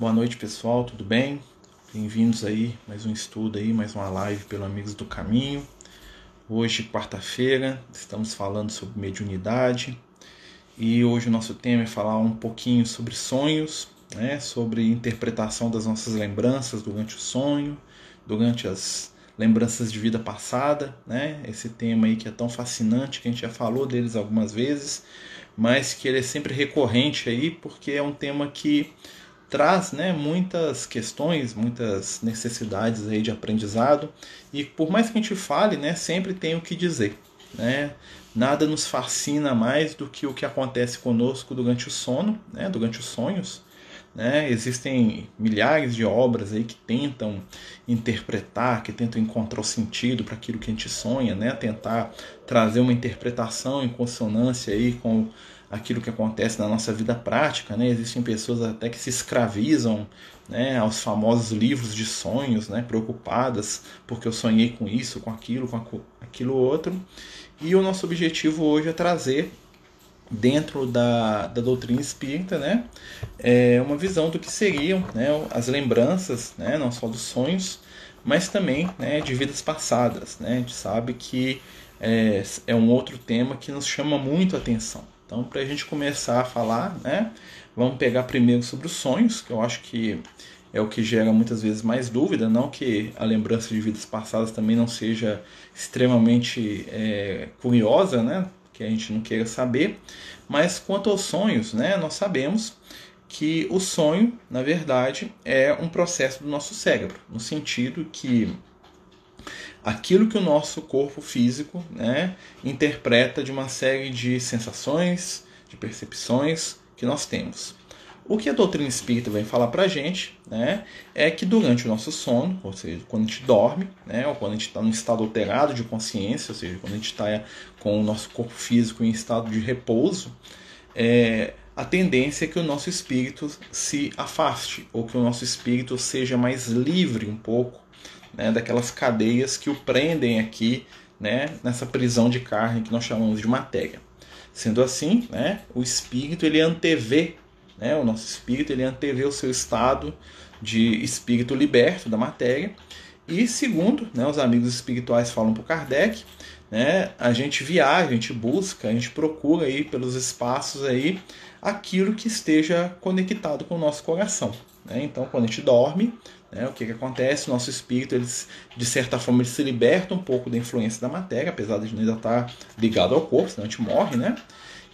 Boa noite, pessoal, tudo bem? Bem-vindos aí, mais um estudo aí, mais uma live pelo Amigos do Caminho. Hoje, quarta-feira, estamos falando sobre mediunidade e hoje o nosso tema é falar um pouquinho sobre sonhos, né? sobre interpretação das nossas lembranças durante o sonho, durante as lembranças de vida passada, né? Esse tema aí que é tão fascinante, que a gente já falou deles algumas vezes, mas que ele é sempre recorrente aí, porque é um tema que traz né, muitas questões, muitas necessidades aí de aprendizado e por mais que a gente fale, né, sempre tem o que dizer. Né? Nada nos fascina mais do que o que acontece conosco durante o sono, né, durante os sonhos. Né? Existem milhares de obras aí que tentam interpretar, que tentam encontrar o sentido para aquilo que a gente sonha, né? tentar trazer uma interpretação em consonância aí com aquilo que acontece na nossa vida prática, né? Existem pessoas até que se escravizam, né, aos famosos livros de sonhos, né, preocupadas porque eu sonhei com isso, com aquilo, com aquilo outro. E o nosso objetivo hoje é trazer dentro da, da doutrina espírita, né, é uma visão do que seriam, né, as lembranças, né, não só dos sonhos, mas também, né, de vidas passadas, né. A gente sabe que é, é um outro tema que nos chama muito a atenção. Então, para a gente começar a falar, né, vamos pegar primeiro sobre os sonhos, que eu acho que é o que gera muitas vezes mais dúvida, não que a lembrança de vidas passadas também não seja extremamente é, curiosa, né, que a gente não queira saber, mas quanto aos sonhos, né, nós sabemos que o sonho, na verdade, é um processo do nosso cérebro, no sentido que aquilo que o nosso corpo físico né, interpreta de uma série de sensações, de percepções que nós temos. O que a doutrina espírita vem falar para a gente né, é que durante o nosso sono, ou seja, quando a gente dorme, né, ou quando a gente está num estado alterado de consciência, ou seja, quando a gente está com o nosso corpo físico em estado de repouso, é, a tendência é que o nosso espírito se afaste, ou que o nosso espírito seja mais livre um pouco né, daquelas cadeias que o prendem aqui né, nessa prisão de carne que nós chamamos de matéria. Sendo assim, né, o espírito ele antevê, né, o nosso espírito ele antevê o seu estado de espírito liberto da matéria. E segundo, né, os amigos espirituais falam para Kardec, né, a gente viaja, a gente busca, a gente procura aí pelos espaços aí aquilo que esteja conectado com o nosso coração. Né? Então, quando a gente dorme, né, o que, que acontece? O nosso espírito, ele, de certa forma, ele se liberta um pouco da influência da matéria, apesar de ainda estar ligado ao corpo, senão a gente morre, né?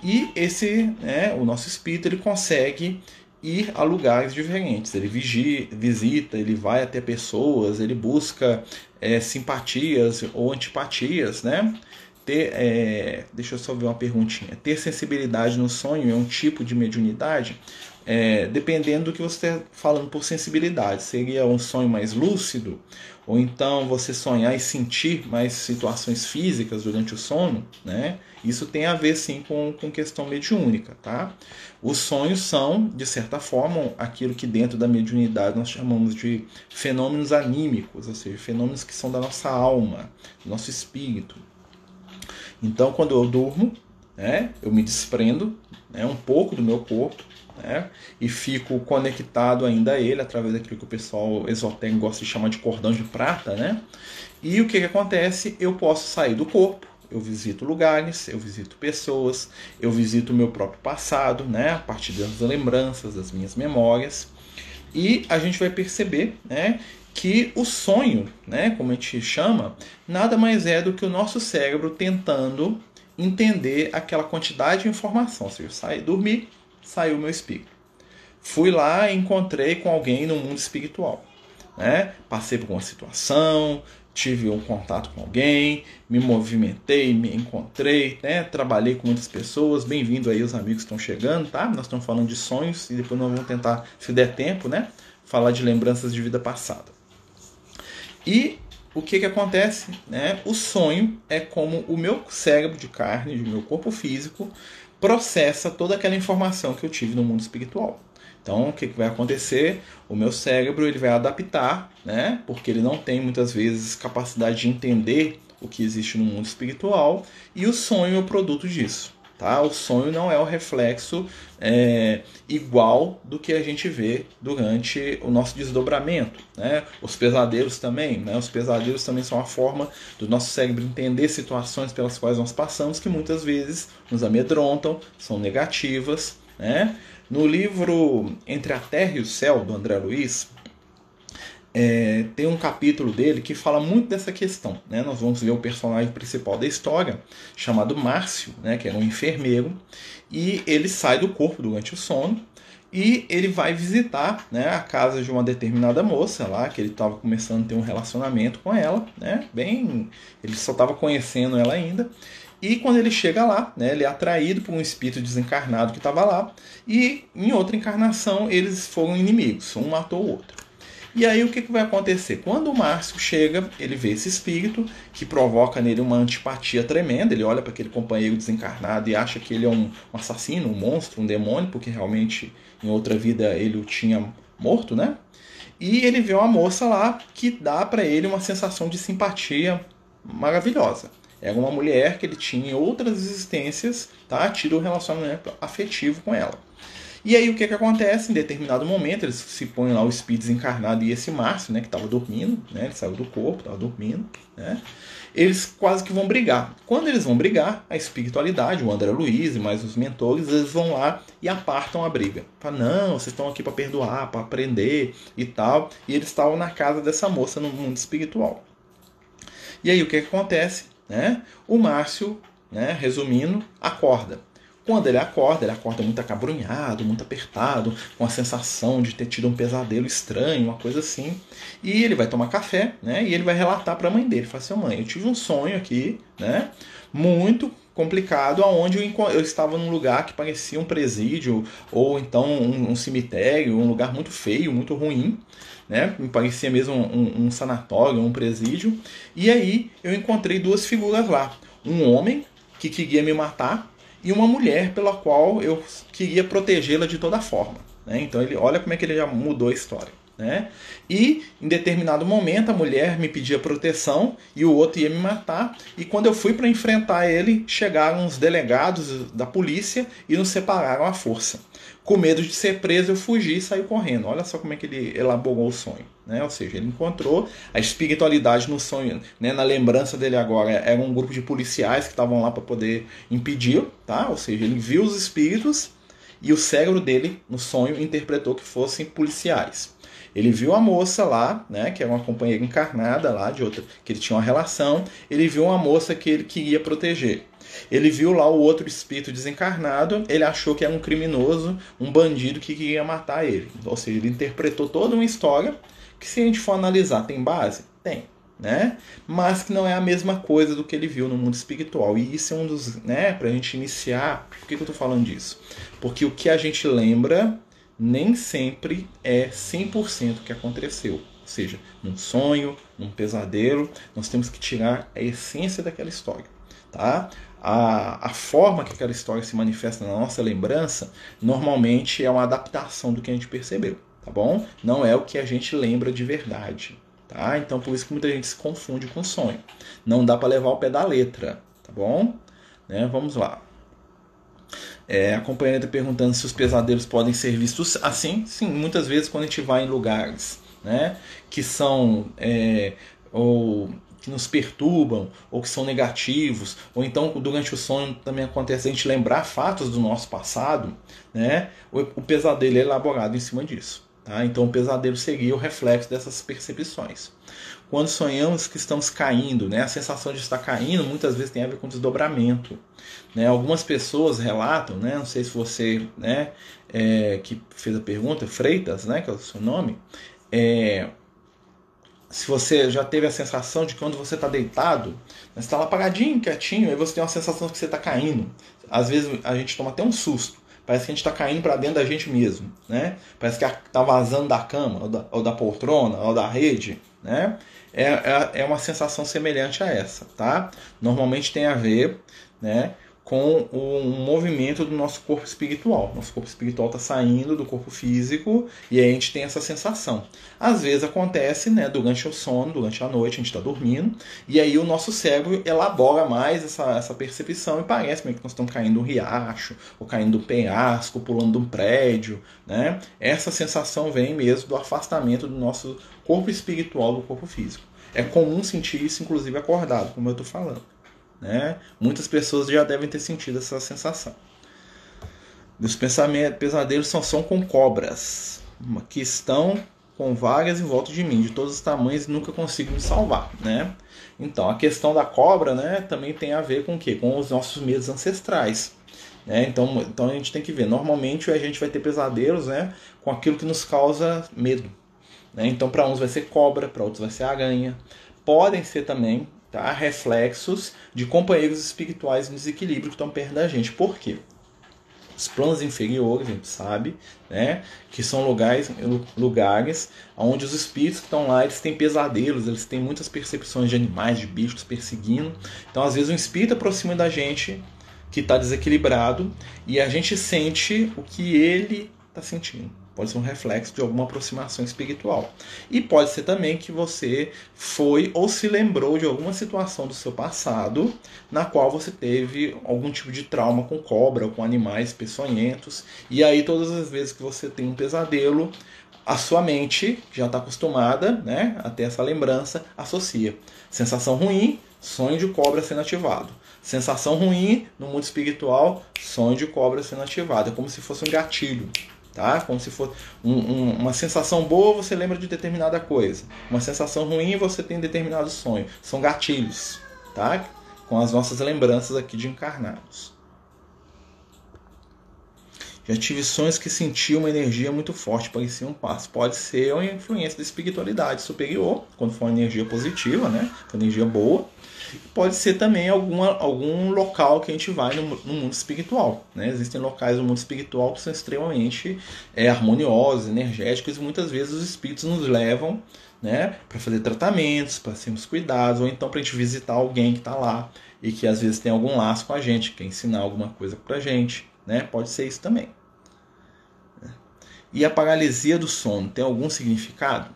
E esse, né, o nosso espírito, ele consegue ir a lugares diferentes. Ele vigia, visita, ele vai até pessoas, ele busca é, simpatias ou antipatias, né? Ter, é, deixa eu só ver uma perguntinha. Ter sensibilidade no sonho é um tipo de mediunidade? É, dependendo do que você está falando por sensibilidade. Seria um sonho mais lúcido? Ou então você sonhar e sentir mais situações físicas durante o sono? Né? Isso tem a ver sim com, com questão mediúnica. Tá? Os sonhos são, de certa forma, aquilo que dentro da mediunidade nós chamamos de fenômenos anímicos, ou seja, fenômenos que são da nossa alma, do nosso espírito. Então, quando eu durmo, né, eu me desprendo né, um pouco do meu corpo né? E fico conectado ainda a ele através daquilo que o pessoal esotérico gosta de chamar de cordão de prata, né? E o que, que acontece? Eu posso sair do corpo, eu visito lugares, eu visito pessoas, eu visito o meu próprio passado, né? A partir das lembranças, das minhas memórias. E a gente vai perceber, né? Que o sonho, né, como a gente chama, nada mais é do que o nosso cérebro tentando entender aquela quantidade de informação. Ou seja, eu saio dormir, saiu meu espírito. Fui lá e encontrei com alguém no mundo espiritual. Né? Passei por uma situação, tive um contato com alguém, me movimentei, me encontrei, né? trabalhei com muitas pessoas. Bem-vindo aí os amigos que estão chegando, tá? Nós estamos falando de sonhos e depois nós vamos tentar, se der tempo, né? falar de lembranças de vida passada. E o que, que acontece? Né? O sonho é como o meu cérebro de carne, o meu corpo físico, processa toda aquela informação que eu tive no mundo espiritual. Então, o que, vai acontecer? O meu cérebro ele vai adaptar, né? Porque ele não tem muitas vezes capacidade de entender o que existe no mundo espiritual e o sonho é o produto disso. Tá? O sonho não é o reflexo é, igual do que a gente vê durante o nosso desdobramento. Né? Os pesadelos também. Né? Os pesadelos também são uma forma do nosso cérebro entender situações pelas quais nós passamos que muitas vezes nos amedrontam, são negativas. Né? No livro Entre a Terra e o Céu, do André Luiz, é, tem um capítulo dele que fala muito dessa questão. Né? Nós vamos ver o personagem principal da história, chamado Márcio, né? que era um enfermeiro, e ele sai do corpo durante o sono e ele vai visitar né, a casa de uma determinada moça lá, que ele estava começando a ter um relacionamento com ela, né? Bem, ele só estava conhecendo ela ainda. E quando ele chega lá, né, ele é atraído por um espírito desencarnado que estava lá, e em outra encarnação eles foram inimigos, um matou o outro. E aí o que, que vai acontecer? Quando o Márcio chega, ele vê esse espírito que provoca nele uma antipatia tremenda. Ele olha para aquele companheiro desencarnado e acha que ele é um assassino, um monstro, um demônio, porque realmente em outra vida ele o tinha morto, né? E ele vê uma moça lá que dá para ele uma sensação de simpatia maravilhosa. Era uma mulher que ele tinha em outras existências, tá? Tira um relacionamento afetivo com ela. E aí o que, que acontece? Em determinado momento, eles se põem lá o espírito desencarnado e esse Márcio, né, que estava dormindo, né, ele saiu do corpo, estava dormindo, né, eles quase que vão brigar. Quando eles vão brigar, a espiritualidade, o André Luiz e mais os mentores, eles vão lá e apartam a briga. Fala, não, vocês estão aqui para perdoar, para aprender e tal. E eles estavam na casa dessa moça no mundo espiritual. E aí o que, que acontece? Né? O Márcio, né, resumindo, acorda. Quando ele acorda, ele acorda muito acabrunhado, muito apertado, com a sensação de ter tido um pesadelo estranho, uma coisa assim. E ele vai tomar café, né? E ele vai relatar para a mãe dele. Fala assim, mãe, eu tive um sonho aqui, né? Muito complicado, aonde eu, eu, estava num lugar que parecia um presídio ou então um, um, cemitério, um lugar muito feio, muito ruim, né? Me parecia mesmo um, um sanatório, um presídio. E aí eu encontrei duas figuras lá, um homem que queria me matar e uma mulher pela qual eu queria protegê-la de toda forma. Né? Então ele olha como é que ele já mudou a história. Né? E em determinado momento a mulher me pedia proteção e o outro ia me matar. E quando eu fui para enfrentar ele, chegaram os delegados da polícia e nos separaram à força com medo de ser preso, eu fugi e saí correndo. Olha só como é que ele elaborou o sonho. Né? Ou seja, ele encontrou a espiritualidade no sonho, né? na lembrança dele agora, era um grupo de policiais que estavam lá para poder impedir, tá? Ou seja, ele viu os espíritos e o cérebro dele, no sonho, interpretou que fossem policiais. Ele viu a moça lá, né, que era uma companheira encarnada lá de outra, que ele tinha uma relação. Ele viu uma moça que ele queria proteger. Ele viu lá o outro espírito desencarnado, ele achou que era um criminoso, um bandido que queria matar ele. Ou seja, ele interpretou toda uma história que, se a gente for analisar, tem base? Tem. Né? Mas que não é a mesma coisa do que ele viu no mundo espiritual. E isso é um dos. Né, pra gente iniciar. Por que, que eu tô falando disso? Porque o que a gente lembra nem sempre é 100% o que aconteceu. Ou seja, num sonho, num pesadelo, nós temos que tirar a essência daquela história. Tá? A, a forma que aquela história se manifesta na nossa lembrança normalmente é uma adaptação do que a gente percebeu, tá bom? Não é o que a gente lembra de verdade, tá? Então por isso que muita gente se confunde com sonho. Não dá para levar o pé da letra, tá bom? Né? Vamos lá. É, a companheira está perguntando se os pesadelos podem ser vistos assim. Sim, muitas vezes quando a gente vai em lugares né, que são é, ou que nos perturbam ou que são negativos, ou então durante o sonho também acontece a gente lembrar fatos do nosso passado, né? O, o pesadelo é elaborado em cima disso. Tá? Então o pesadelo seria o reflexo dessas percepções. Quando sonhamos que estamos caindo, né? a sensação de estar caindo muitas vezes tem a ver com desdobramento. Né? Algumas pessoas relatam, né? não sei se você né, é, que fez a pergunta, Freitas, né, que é o seu nome, é, se você já teve a sensação de que quando você está deitado, você está lá paradinho, quietinho, aí você tem uma sensação de que você está caindo. Às vezes a gente toma até um susto. Parece que a gente está caindo para dentro da gente mesmo, né? Parece que está vazando da cama, ou da, ou da, poltrona, ou da rede, né? É, é, é uma sensação semelhante a essa, tá? Normalmente tem a ver, né? Com o movimento do nosso corpo espiritual. Nosso corpo espiritual está saindo do corpo físico e aí a gente tem essa sensação. Às vezes acontece né, durante o sono, durante a noite, a gente está dormindo, e aí o nosso cérebro elabora mais essa, essa percepção e parece meio que nós estamos caindo um riacho, ou caindo um penhasco, pulando um prédio. Né? Essa sensação vem mesmo do afastamento do nosso corpo espiritual do corpo físico. É comum sentir isso, inclusive acordado, como eu estou falando. Né? Muitas pessoas já devem ter sentido essa sensação. Os pensamentos, pesadelos são, são com cobras, que estão com várias em volta de mim, de todos os tamanhos, e nunca consigo me salvar, né? Então, a questão da cobra, né, também tem a ver com o quê? Com os nossos medos ancestrais. Né? Então, então a gente tem que ver. Normalmente a gente vai ter pesadelos, né, com aquilo que nos causa medo. Né? Então, para uns vai ser cobra, para outros vai ser aranha. Podem ser também tá? reflexos de companheiros espirituais em desequilíbrio que estão perto da gente. Por quê? Os planos inferiores, a gente sabe, né, que são lugares, lugares onde os espíritos que estão lá, eles têm pesadelos, eles têm muitas percepções de animais, de bichos perseguindo. Então, às vezes, um espírito aproxima da gente que está desequilibrado e a gente sente o que ele está sentindo. Pode ser um reflexo de alguma aproximação espiritual. E pode ser também que você foi ou se lembrou de alguma situação do seu passado na qual você teve algum tipo de trauma com cobra ou com animais peçonhentos. E aí, todas as vezes que você tem um pesadelo, a sua mente, que já está acostumada né, a ter essa lembrança, associa. Sensação ruim, sonho de cobra sendo ativado. Sensação ruim no mundo espiritual, sonho de cobra sendo ativado. É como se fosse um gatilho tá? Como se fosse um, um, uma sensação boa, você lembra de determinada coisa. Uma sensação ruim, você tem determinado sonho. São gatilhos, tá? Com as nossas lembranças aqui de encarnados. Já tive sonhos que senti uma energia muito forte, parecia um passo. Pode ser uma influência da espiritualidade superior, quando for uma energia positiva, né? Uma energia boa Pode ser também alguma, algum local que a gente vai no, no mundo espiritual. Né? Existem locais no mundo espiritual que são extremamente é, harmoniosos, energéticos, e muitas vezes os espíritos nos levam né, para fazer tratamentos, para sermos cuidados, ou então para a gente visitar alguém que está lá e que às vezes tem algum laço com a gente, quer ensinar alguma coisa para a gente. Né? Pode ser isso também. E a paralisia do sono tem algum significado?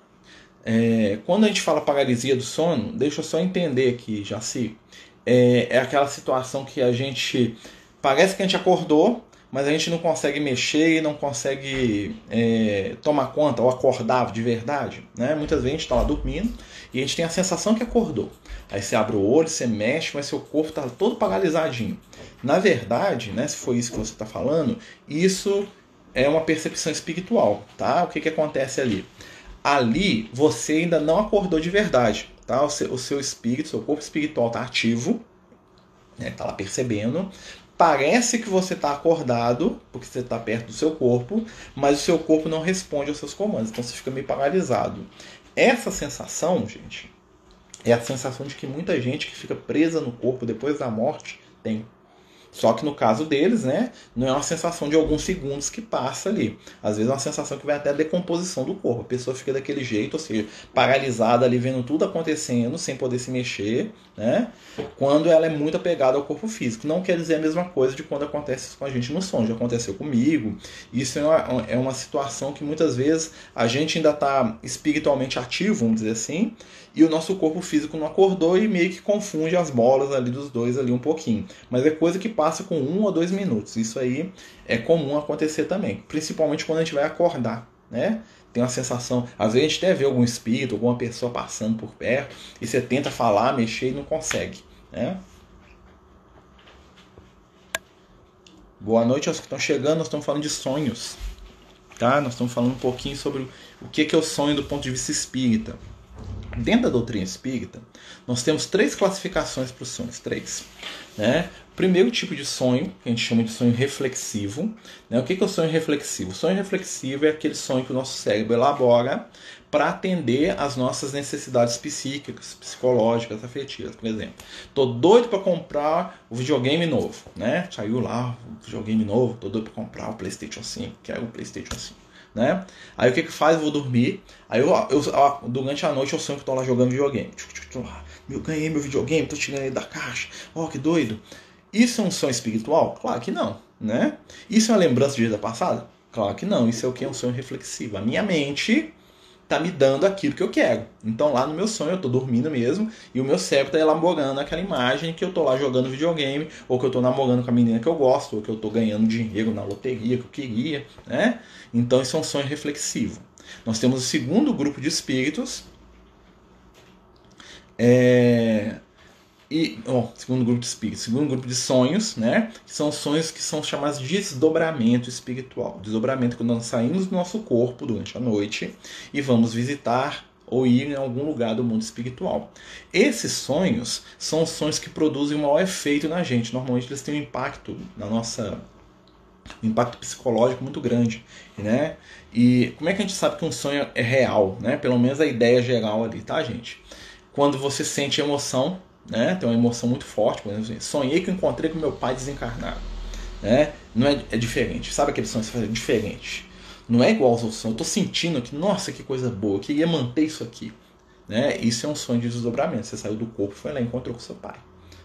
É, quando a gente fala paralisia do sono, deixa eu só entender aqui, Jaci. É, é aquela situação que a gente. Parece que a gente acordou, mas a gente não consegue mexer não consegue é, tomar conta ou acordar de verdade. Né? Muitas vezes a gente está lá dormindo e a gente tem a sensação que acordou. Aí você abre o olho, você mexe, mas seu corpo está todo paralisadinho. Na verdade, né, se foi isso que você está falando, isso é uma percepção espiritual. Tá? O que, que acontece ali? Ali você ainda não acordou de verdade, tá? O seu, o seu espírito, seu corpo espiritual está ativo, né? Tá lá percebendo. Parece que você está acordado, porque você está perto do seu corpo, mas o seu corpo não responde aos seus comandos, então você fica meio paralisado. Essa sensação, gente, é a sensação de que muita gente que fica presa no corpo depois da morte tem. Só que no caso deles, né, não é uma sensação de alguns segundos que passa ali. Às vezes é uma sensação que vai até a decomposição do corpo. A pessoa fica daquele jeito, ou seja, paralisada ali, vendo tudo acontecendo, sem poder se mexer, né? Quando ela é muito apegada ao corpo físico. Não quer dizer a mesma coisa de quando acontece com a gente no sonho. Já aconteceu comigo. Isso é uma, é uma situação que muitas vezes a gente ainda está espiritualmente ativo, vamos dizer assim, e o nosso corpo físico não acordou e meio que confunde as bolas ali dos dois ali um pouquinho. Mas é coisa que passa com um ou dois minutos. Isso aí é comum acontecer também, principalmente quando a gente vai acordar, né? Tem uma sensação, às vezes a gente até vê algum espírito, alguma pessoa passando por perto e você tenta falar, mexer e não consegue, né? Boa noite aos que estão chegando, nós estamos falando de sonhos, tá? Nós estamos falando um pouquinho sobre o que é o sonho do ponto de vista espírita. Dentro da doutrina espírita, nós temos três classificações para os sonhos, três. Né? Primeiro tipo de sonho, que a gente chama de sonho reflexivo. Né? O que é o sonho reflexivo? O sonho reflexivo é aquele sonho que o nosso cérebro elabora para atender às nossas necessidades psíquicas, psicológicas, afetivas. Por exemplo, tô doido para comprar o videogame novo, né? Saiu lá o videogame novo, tô doido para comprar o PlayStation 5, quero o PlayStation 5 né? Aí o que que faz? Eu vou dormir. Aí eu, eu, durante a noite eu sonho que tô lá jogando videogame. Eu ganhei meu videogame, tô tirando ele da caixa. Ó, oh, que doido. Isso é um sonho espiritual? Claro que não, né? Isso é uma lembrança de vida passada? Claro que não. Isso é o que é um sonho reflexivo. A minha mente tá me dando aquilo que eu quero. Então lá no meu sonho eu tô dormindo mesmo e o meu cérebro tá elaborando aquela imagem que eu tô lá jogando videogame, ou que eu tô namorando com a menina que eu gosto, ou que eu tô ganhando dinheiro na loteria que eu queria, né? Então isso é um sonho reflexivo. Nós temos o segundo grupo de espíritos, é, e, oh, segundo grupo de espíritos, segundo grupo de sonhos, né? Que são sonhos que são chamados de desdobramento espiritual. Desdobramento quando nós saímos do nosso corpo durante a noite e vamos visitar ou ir em algum lugar do mundo espiritual. Esses sonhos são sonhos que produzem um maior efeito na gente. Normalmente eles têm um impacto na nossa um impacto psicológico muito grande, né? E como é que a gente sabe que um sonho é real, né? Pelo menos a ideia geral ali, tá, gente? Quando você sente emoção né? Tem uma emoção muito forte, por exemplo, assim, sonhei que encontrei com meu pai desencarnado, né? Não é, é diferente, sabe aquele sonho que você faz? É diferente. Não é igual aos outros sonhos. Eu tô sentindo que, nossa, que coisa boa, eu queria manter isso aqui, né? Isso é um sonho de desdobramento. Você saiu do corpo, foi lá e encontrou com seu pai,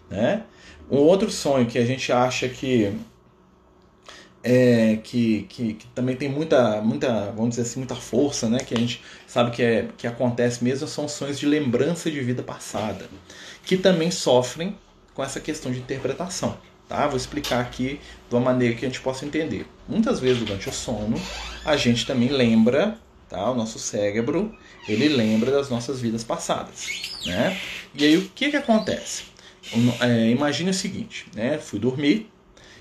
né? Um outro sonho que a gente acha que é, que, que, que, também tem muita, muita, vamos dizer assim, muita força, né? Que a gente sabe que, é, que acontece mesmo, são sonhos de lembrança de vida passada que também sofrem com essa questão de interpretação. Tá? Vou explicar aqui de uma maneira que a gente possa entender. Muitas vezes durante o sono, a gente também lembra, tá? o nosso cérebro, ele lembra das nossas vidas passadas. Né? E aí o que, que acontece? É, imagine o seguinte, né? fui dormir,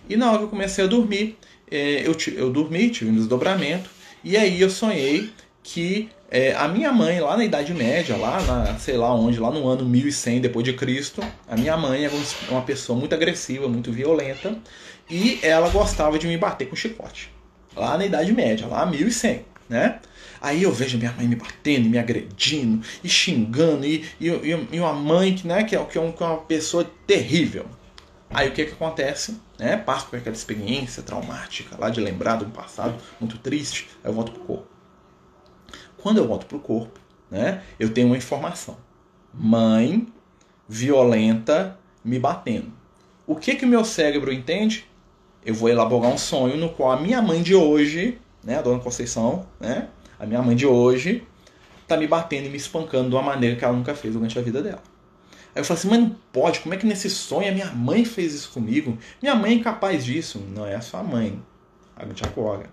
e na hora que eu comecei a dormir, é, eu, eu dormi, tive um desdobramento, e aí eu sonhei que é, a minha mãe, lá na Idade Média, lá na, sei lá onde, lá no ano 1100 depois de Cristo, a minha mãe era uma pessoa muito agressiva, muito violenta, e ela gostava de me bater com chicote. Lá na Idade Média, lá 1100, né? Aí eu vejo minha mãe me batendo, me agredindo, e xingando, e, e, e uma mãe que, né, que, é, que é uma pessoa terrível. Aí o que que acontece? Né? Passo por aquela experiência traumática lá de lembrar de um passado muito triste, aí eu volto pro corpo. Quando eu volto para o corpo, né, eu tenho uma informação. Mãe violenta me batendo. O que que o meu cérebro entende? Eu vou elaborar um sonho no qual a minha mãe de hoje, né, a dona Conceição, né, a minha mãe de hoje, tá me batendo e me espancando de uma maneira que ela nunca fez durante a vida dela. Aí eu falo assim, mas não pode, como é que nesse sonho a minha mãe fez isso comigo? Minha mãe é incapaz disso. Não é a sua mãe, a Tiacoga.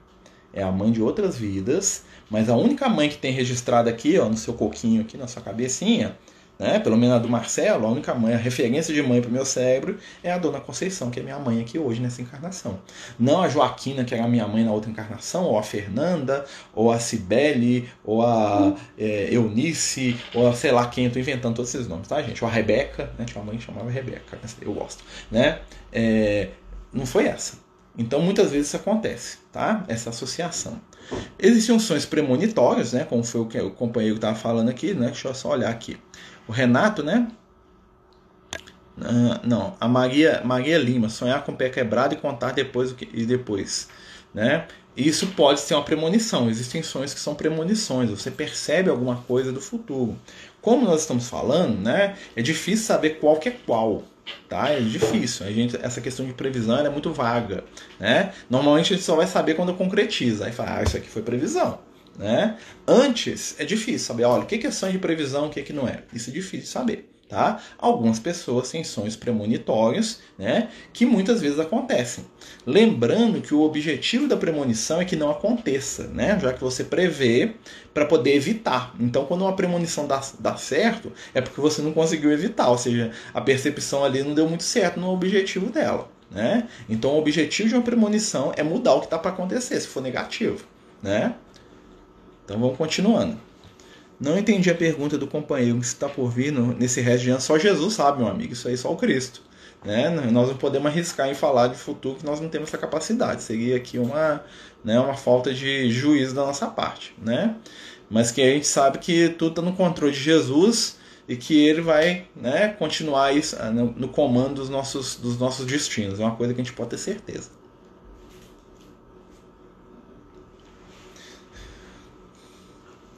É a mãe de outras vidas mas a única mãe que tem registrado aqui, ó, no seu coquinho aqui, na sua cabecinha, né, pelo menos a do Marcelo, a única mãe, a referência de mãe para o meu cérebro é a Dona Conceição, que é minha mãe aqui hoje nessa encarnação. Não a Joaquina, que era minha mãe na outra encarnação, ou a Fernanda, ou a Cibele, ou a é, Eunice, ou a sei lá quem, eu estou inventando todos esses nomes, tá, gente? Ou a Rebeca, né? Tinha uma mãe que chamava Rebeca, eu gosto, né? É, não foi essa. Então muitas vezes isso acontece, tá? Essa associação. Existiam sonhos premonitórios, né? Como foi o que o companheiro estava falando aqui, né? Deixa eu só olhar aqui. O Renato, né? Uh, não, a Maria, Maria Lima, sonhar com o pé quebrado e contar depois e depois, né? Isso pode ser uma premonição. Existem sonhos que são premonições. Você percebe alguma coisa do futuro. Como nós estamos falando, né? É difícil saber qual que é qual tá? É difícil. A gente, essa questão de previsão é muito vaga, né? Normalmente a gente só vai saber quando concretiza. Aí fala, ah, isso aqui foi previsão, né? Antes é difícil saber, olha, o que é sonho de previsão, o que, é que não é. Isso é difícil saber. Tá? Algumas pessoas têm sonhos premonitórios, né, que muitas vezes acontecem. Lembrando que o objetivo da premonição é que não aconteça, né, já que você prevê para poder evitar. Então, quando uma premonição dá, dá certo, é porque você não conseguiu evitar, ou seja, a percepção ali não deu muito certo no objetivo dela. Né? Então, o objetivo de uma premonição é mudar o que está para acontecer, se for negativo. Né? Então, vamos continuando. Não entendi a pergunta do companheiro que está por vir no, nesse resto de ano. Só Jesus sabe, meu amigo. Isso aí só o Cristo. Né? Nós não podemos arriscar em falar de futuro que nós não temos essa capacidade. Seria aqui uma, né, uma falta de juízo da nossa parte. Né? Mas que a gente sabe que tudo está no controle de Jesus e que ele vai né, continuar isso, ah, no, no comando dos nossos, dos nossos destinos. É uma coisa que a gente pode ter certeza.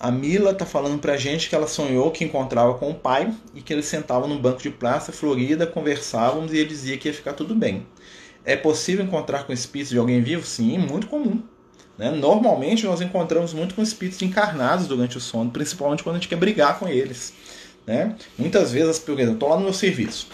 A Mila tá falando pra gente que ela sonhou que encontrava com o pai e que eles sentavam num banco de praça florida, conversavam e ele dizia que ia ficar tudo bem. É possível encontrar com espíritos de alguém vivo? Sim, muito comum. Né? Normalmente nós encontramos muito com espíritos encarnados durante o sono, principalmente quando a gente quer brigar com eles. Né? Muitas vezes, por exemplo, eu estou lá no meu serviço,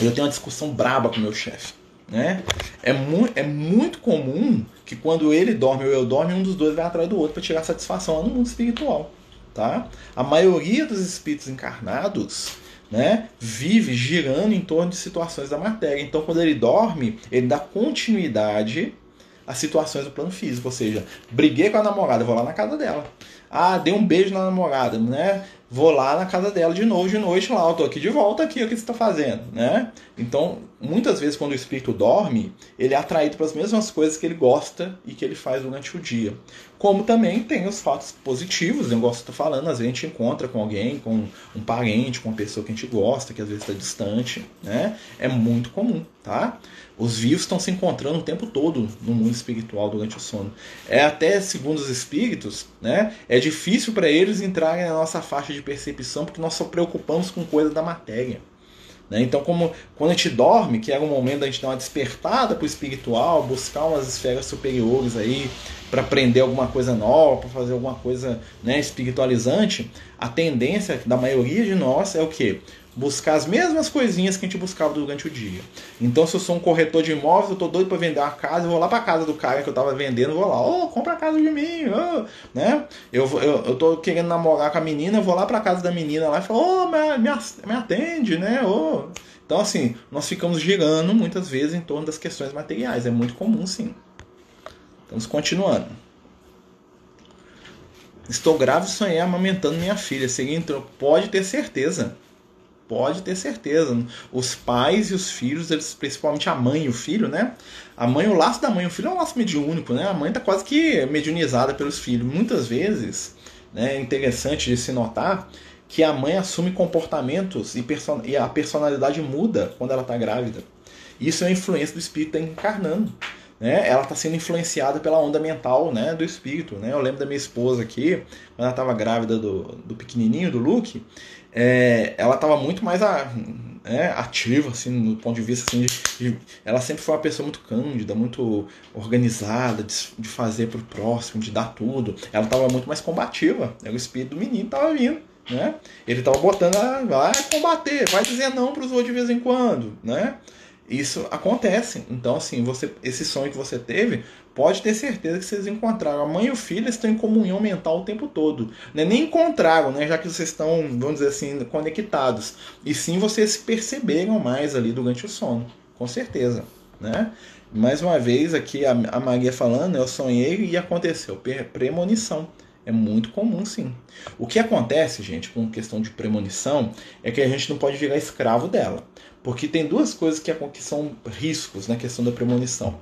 eu tenho uma discussão braba com o meu chefe. Né? É, mu é muito comum que quando ele dorme ou eu dorme, um dos dois vai atrás do outro para tirar satisfação lá no mundo espiritual. Tá? A maioria dos espíritos encarnados né, vive girando em torno de situações da matéria. Então, quando ele dorme, ele dá continuidade às situações do plano físico. Ou seja, briguei com a namorada, vou lá na casa dela. Ah, dei um beijo na namorada, né? Vou lá na casa dela de novo, de noite lá, eu tô aqui de volta aqui, o que você está fazendo, né? Então, muitas vezes quando o espírito dorme, ele é atraído para as mesmas coisas que ele gosta e que ele faz durante o dia. Como também tem os fatos positivos, eu gosto de falando, às vezes a gente encontra com alguém, com um parente, com uma pessoa que a gente gosta, que às vezes está distante, né? É muito comum, tá? Os vivos estão se encontrando o tempo todo no mundo espiritual durante o sono. É até, segundo os espíritos, né? É difícil para eles entrarem na nossa faixa de percepção porque nós só preocupamos com coisa da matéria. Né? Então, como quando a gente dorme, que é o momento da gente dar uma despertada para o espiritual, buscar umas esferas superiores aí para aprender alguma coisa nova, para fazer alguma coisa né, espiritualizante, a tendência da maioria de nós é o que? Buscar as mesmas coisinhas que a gente buscava durante o dia. Então, se eu sou um corretor de imóveis, eu tô doido para vender uma casa, eu vou lá para casa do cara que eu tava vendendo, vou lá, ô, oh, compra a casa de mim, oh, né? Eu, eu, eu tô querendo namorar com a menina, eu vou lá para casa da menina lá e falo, ô, oh, me, me, atende, né? Oh. Então, assim, nós ficamos girando muitas vezes em torno das questões materiais, é muito comum, sim. Estamos continuando. Estou grávida e sonhei amamentando minha filha. Seguinte, pode ter certeza pode ter certeza. Os pais e os filhos, eles, principalmente a mãe e o filho, né? A mãe, o laço da mãe e o filho é um laço mediúnico, né? A mãe está quase que mediunizada pelos filhos. Muitas vezes, né, é interessante de se notar que a mãe assume comportamentos e, person e a personalidade muda quando ela está grávida. Isso é a influência do espírito tá encarnando. Né? Ela está sendo influenciada pela onda mental né, do espírito. Né? Eu lembro da minha esposa aqui, quando ela estava grávida do, do pequenininho, do Luke, é, ela estava muito mais a, é, ativa, assim, do ponto de vista assim, de, de, ela sempre foi uma pessoa muito cândida, muito organizada, de, de fazer o próximo, de dar tudo. Ela estava muito mais combativa. Né? O espírito do menino estava vindo. Né? Ele estava botando, ah, vai combater, vai dizer não para os outros de vez em quando, né? Isso acontece. Então, assim, você, esse sonho que você teve, pode ter certeza que vocês encontraram. A mãe e o filho estão em comunhão mental o tempo todo. Né? Nem encontraram, né? já que vocês estão, vamos dizer assim, conectados. E sim vocês se perceberam mais ali durante o sono, com certeza. Né? Mais uma vez, aqui a, Maria falando, eu sonhei e aconteceu. Premonição. É muito comum, sim. O que acontece, gente, com questão de premonição, é que a gente não pode virar escravo dela. Porque tem duas coisas que são riscos na questão da premonição.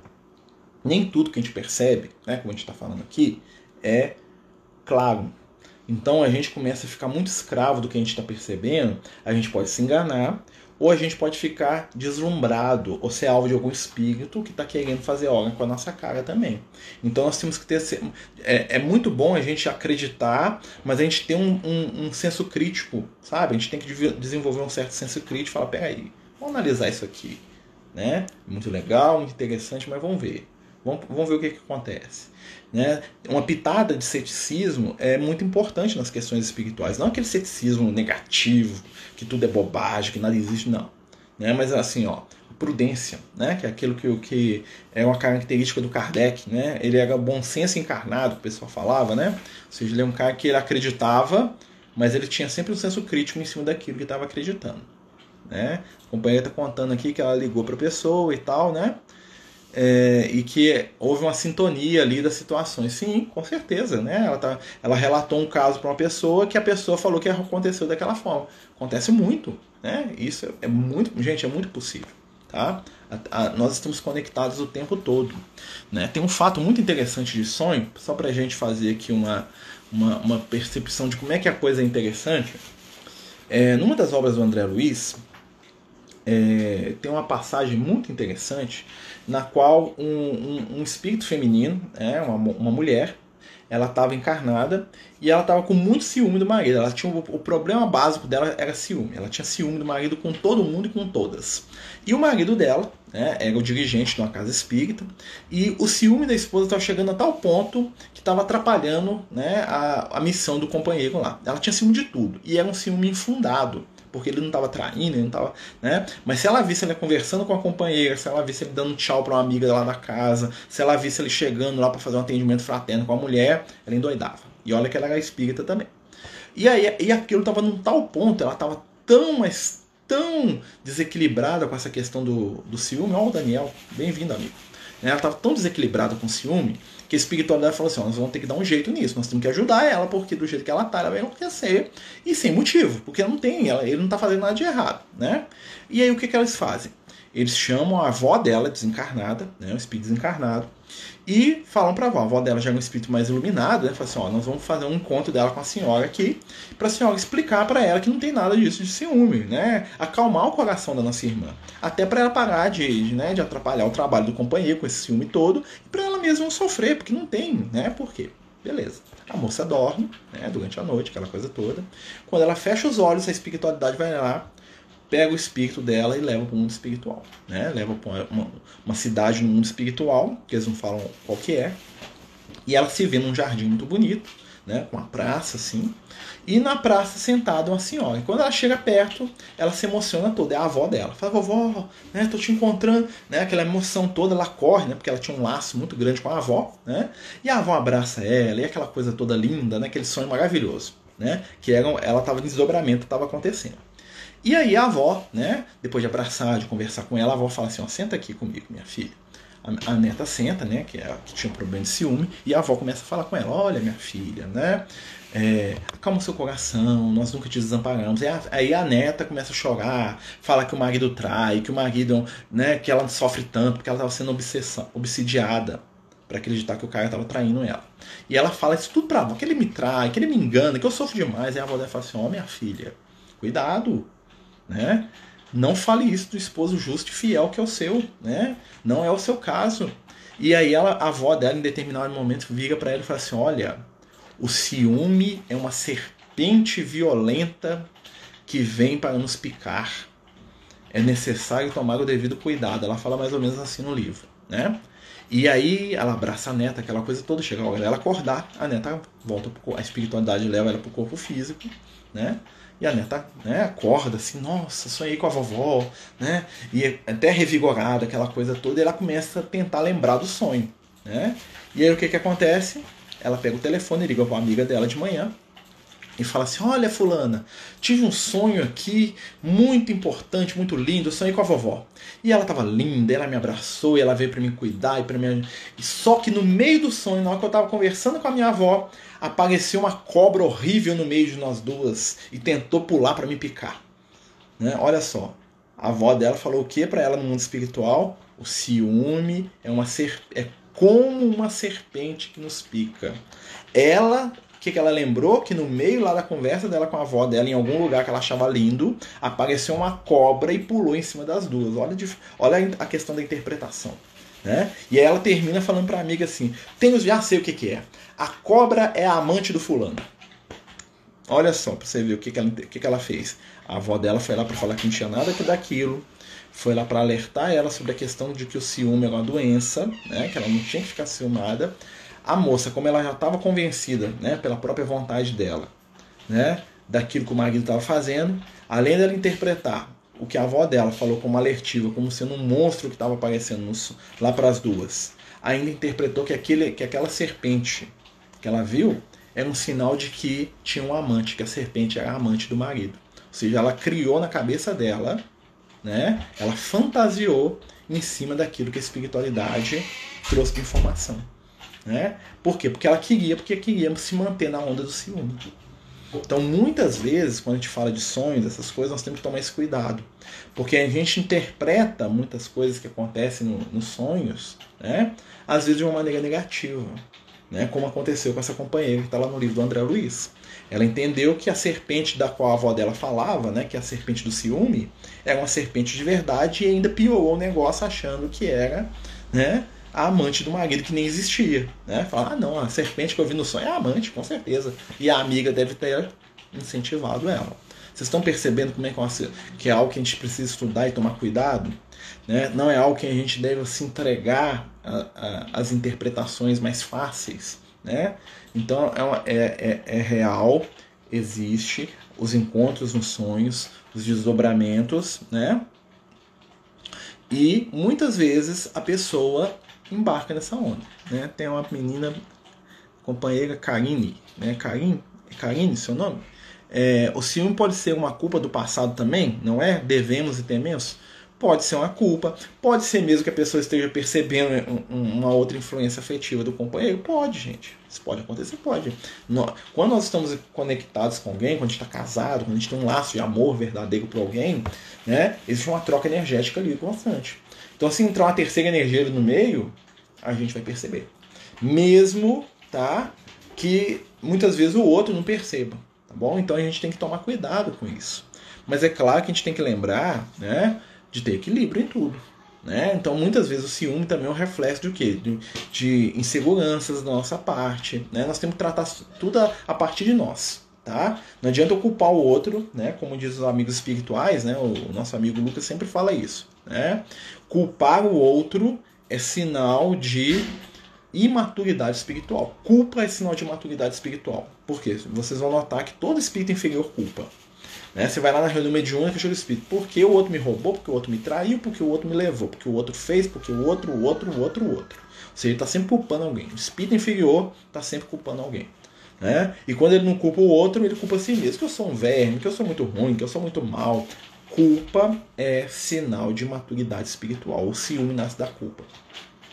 Nem tudo que a gente percebe, né, como a gente está falando aqui, é claro. Então a gente começa a ficar muito escravo do que a gente está percebendo, a gente pode se enganar, ou a gente pode ficar deslumbrado, ou ser alvo de algum espírito que está querendo fazer obra com a nossa cara também. Então nós temos que ter. É, é muito bom a gente acreditar, mas a gente tem um, um, um senso crítico, sabe? A gente tem que desenvolver um certo senso crítico e falar: peraí, Vamos analisar isso aqui. Né? Muito legal, muito interessante, mas vamos ver. Vamos, vamos ver o que, que acontece. Né? Uma pitada de ceticismo é muito importante nas questões espirituais. Não aquele ceticismo negativo, que tudo é bobagem, que nada existe, não. Né? Mas assim, ó, prudência, né? que é aquilo que, que é uma característica do Kardec. Né? Ele era bom senso encarnado, o pessoal falava. Né? Ou seja, ele é um cara que ele acreditava, mas ele tinha sempre um senso crítico em cima daquilo que estava acreditando. Né? A companheira está contando aqui que ela ligou para a pessoa e tal, né? É, e que houve uma sintonia ali das situações. Sim, com certeza, né? Ela, tá, ela relatou um caso para uma pessoa que a pessoa falou que aconteceu daquela forma. Acontece muito, né? Isso é muito, gente, é muito possível, tá? A, a, nós estamos conectados o tempo todo, né? Tem um fato muito interessante de sonho, só para a gente fazer aqui uma, uma, uma, percepção de como é que a coisa é interessante. É, numa das obras do André Luiz, é, tem uma passagem muito interessante na qual um, um, um espírito feminino, é, uma, uma mulher, ela estava encarnada e ela estava com muito ciúme do marido. Ela tinha o, problema básico dela era ciúme. Ela tinha ciúme do marido com todo mundo e com todas. E o marido dela né, era o dirigente de uma casa espírita e o ciúme da esposa estava chegando a tal ponto que estava atrapalhando né, a, a missão do companheiro lá. Ela tinha ciúme de tudo e era um ciúme infundado porque ele não estava traindo, ele não estava, né? Mas se ela visse ele conversando com a companheira, se ela visse ele dando tchau para uma amiga lá da casa, se ela visse ele chegando lá para fazer um atendimento fraterno com a mulher, ela endoidava. E olha que ela era espírita também. E aí e aquilo estava num tal ponto, ela estava tão, mas tão desequilibrada com essa questão do, do ciúme. Ó, o Daniel, bem-vindo, amigo. Ela estava tão desequilibrada com ciúme que a espiritualidade falou assim: nós vamos ter que dar um jeito nisso, nós temos que ajudar ela, porque do jeito que ela tá, ela vai enlouquecer, e sem motivo, porque não tem, ela, ele não está fazendo nada de errado, né? E aí o que, que eles fazem? Eles chamam a avó dela, desencarnada, né, um espírito desencarnado, e falam para a avó. A avó dela já é um espírito mais iluminado, né? Fala assim: ó, nós vamos fazer um encontro dela com a senhora aqui, para a senhora explicar para ela que não tem nada disso de ciúme, né? Acalmar o coração da nossa irmã. Até para ela parar de, né, de atrapalhar o trabalho do companheiro com esse ciúme todo, e para ela mesma não sofrer, porque não tem, né? Por quê? Beleza. A moça dorme né, durante a noite, aquela coisa toda. Quando ela fecha os olhos, a espiritualidade vai lá, pega o espírito dela e leva para o mundo espiritual. Né? Leva para uma, uma, cidade no mundo espiritual, que eles não falam qual que é. E ela se vê num jardim muito bonito, né? com uma praça assim. E na praça sentada uma senhora. E quando ela chega perto, ela se emociona toda. É a avó dela. Fala, vovó, né? Tô te encontrando. Né? Aquela emoção toda, ela corre, né? Porque ela tinha um laço muito grande com a avó, né? E a avó abraça ela, e aquela coisa toda linda, né? Aquele sonho maravilhoso, né? Que era, ela estava em desdobramento, estava acontecendo. E aí a avó, né, depois de abraçar, de conversar com ela, a avó fala assim, ó, senta aqui comigo, minha filha. A, a neta senta, né, que, é, que tinha um problema de ciúme, e a avó começa a falar com ela, olha minha filha, né, é, acalma o seu coração, nós nunca te desamparamos. A, aí a, neta começa a chorar, fala que o marido trai, que o marido, né, que ela sofre tanto, porque ela estava sendo obsidiada para acreditar que o cara estava traindo ela. E ela fala isso tudo pra avó, que ele me trai, que ele me engana, que eu sofro demais. Aí a avó dela fala assim, ó oh, minha filha, cuidado, né? Não fale isso do esposo justo e fiel que é o seu, né? Não é o seu caso. E aí ela, a avó dela, em determinado momento, vira para ela e fala assim: Olha, o ciúme é uma serpente violenta que vem para nos picar. É necessário tomar o devido cuidado. Ela fala mais ou menos assim no livro, né? E aí ela abraça a neta, aquela coisa toda, chega a hora dela acordar, a neta volta pro, a espiritualidade leva ela para o corpo físico, né? E a neta né, acorda assim, nossa, sonhei com a vovó, né? E até revigorada, aquela coisa toda, e ela começa a tentar lembrar do sonho, né? E aí o que que acontece? Ela pega o telefone e liga para uma amiga dela de manhã, e fala assim: Olha, Fulana, tive um sonho aqui muito importante, muito lindo. Sonhei com a vovó. E ela estava linda, ela me abraçou, e ela veio para me cuidar e para me. Só que no meio do sonho, na hora que eu estava conversando com a minha avó, apareceu uma cobra horrível no meio de nós duas e tentou pular para me picar. Né? Olha só, a avó dela falou o que para ela no mundo espiritual? O ciúme é uma é como uma serpente que nos pica. Ela que, que ela lembrou? Que no meio lá da conversa dela com a avó dela, em algum lugar que ela achava lindo, apareceu uma cobra e pulou em cima das duas. Olha, olha a questão da interpretação. Né? E aí ela termina falando para a amiga assim: Tenho, já sei o que, que é. A cobra é a amante do fulano. Olha só, para você ver o que, que, ela, o que, que ela fez. A avó dela foi lá para falar que não tinha nada que daquilo. Foi lá para alertar ela sobre a questão de que o ciúme era uma doença, né? que ela não tinha que ficar ciumada. A moça, como ela já estava convencida, né, pela própria vontade dela, né, daquilo que o marido estava fazendo, além dela interpretar o que a avó dela falou como alertiva, como sendo um monstro que estava aparecendo no, lá para as duas, ainda interpretou que, aquele, que aquela serpente que ela viu era um sinal de que tinha um amante, que a serpente era a amante do marido. Ou seja, ela criou na cabeça dela, né? Ela fantasiou em cima daquilo que a espiritualidade trouxe de informação. Né? Por quê? Porque ela queria, porque queria se manter na onda do ciúme. Então, muitas vezes, quando a gente fala de sonhos, essas coisas, nós temos que tomar esse cuidado. Porque a gente interpreta muitas coisas que acontecem no, nos sonhos, né? às vezes de uma maneira negativa. Né? Como aconteceu com essa companheira que está lá no livro do André Luiz. Ela entendeu que a serpente da qual a avó dela falava, né, que é a serpente do ciúme, era uma serpente de verdade e ainda piorou o negócio achando que era né, a amante do marido que nem existia. Né? Fala, ah, não, a serpente que eu vi no sonho é a amante, com certeza. E a amiga deve ter incentivado ela. Vocês estão percebendo como é que é algo que a gente precisa estudar e tomar cuidado? Né? Não é algo que a gente deve se entregar às interpretações mais fáceis. Né? Então é, uma, é, é, é real, existe os encontros nos sonhos, os desdobramentos, né? E muitas vezes a pessoa embarca nessa onda. Né? Tem uma menina, companheira Karine, né? Karine, Karine, seu nome? É, o ciúme pode ser uma culpa do passado também, não é? Devemos e tememos? Pode ser uma culpa, pode ser mesmo que a pessoa esteja percebendo uma outra influência afetiva do companheiro. Pode, gente. Isso pode acontecer, pode. Quando nós estamos conectados com alguém, quando a gente está casado, quando a gente tem um laço de amor verdadeiro por alguém, né, existe uma troca energética ali constante. Então, se entrar uma terceira energia no meio, a gente vai perceber. Mesmo tá, que muitas vezes o outro não perceba. Tá bom? Então a gente tem que tomar cuidado com isso. Mas é claro que a gente tem que lembrar, né? de ter equilíbrio em tudo. Né? Então, muitas vezes, o ciúme também é um reflexo de quê? De, de inseguranças da nossa parte. Né? Nós temos que tratar tudo a, a partir de nós. Tá? Não adianta culpar o outro, né? como diz os amigos espirituais, né? o nosso amigo Lucas sempre fala isso. Né? Culpar o outro é sinal de imaturidade espiritual. Culpa é sinal de imaturidade espiritual. Por quê? Vocês vão notar que todo espírito inferior culpa. Né? Você vai lá na reunião mediúnica e chega o espírito. Porque o outro me roubou, porque o outro me traiu, porque o outro me levou, porque o outro fez, porque o outro, o outro, o outro, o outro. Ou seja, ele está sempre culpando alguém. O espírito inferior está sempre culpando alguém. Né? E quando ele não culpa o outro, ele culpa a si mesmo. Que eu sou um verme, que eu sou muito ruim, que eu sou muito mal. Culpa é sinal de maturidade espiritual. O ciúme nasce da culpa.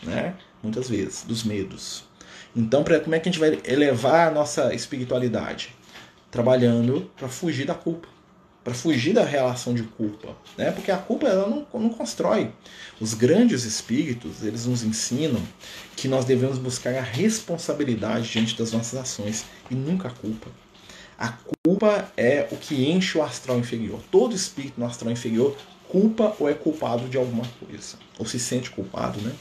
Né? Muitas vezes, dos medos. Então, pra, como é que a gente vai elevar a nossa espiritualidade? Trabalhando para fugir da culpa para fugir da relação de culpa, né? Porque a culpa ela não, não constrói. Os grandes espíritos eles nos ensinam que nós devemos buscar a responsabilidade diante das nossas ações e nunca a culpa. A culpa é o que enche o astral inferior. Todo espírito no astral inferior culpa ou é culpado de alguma coisa, ou se sente culpado, né?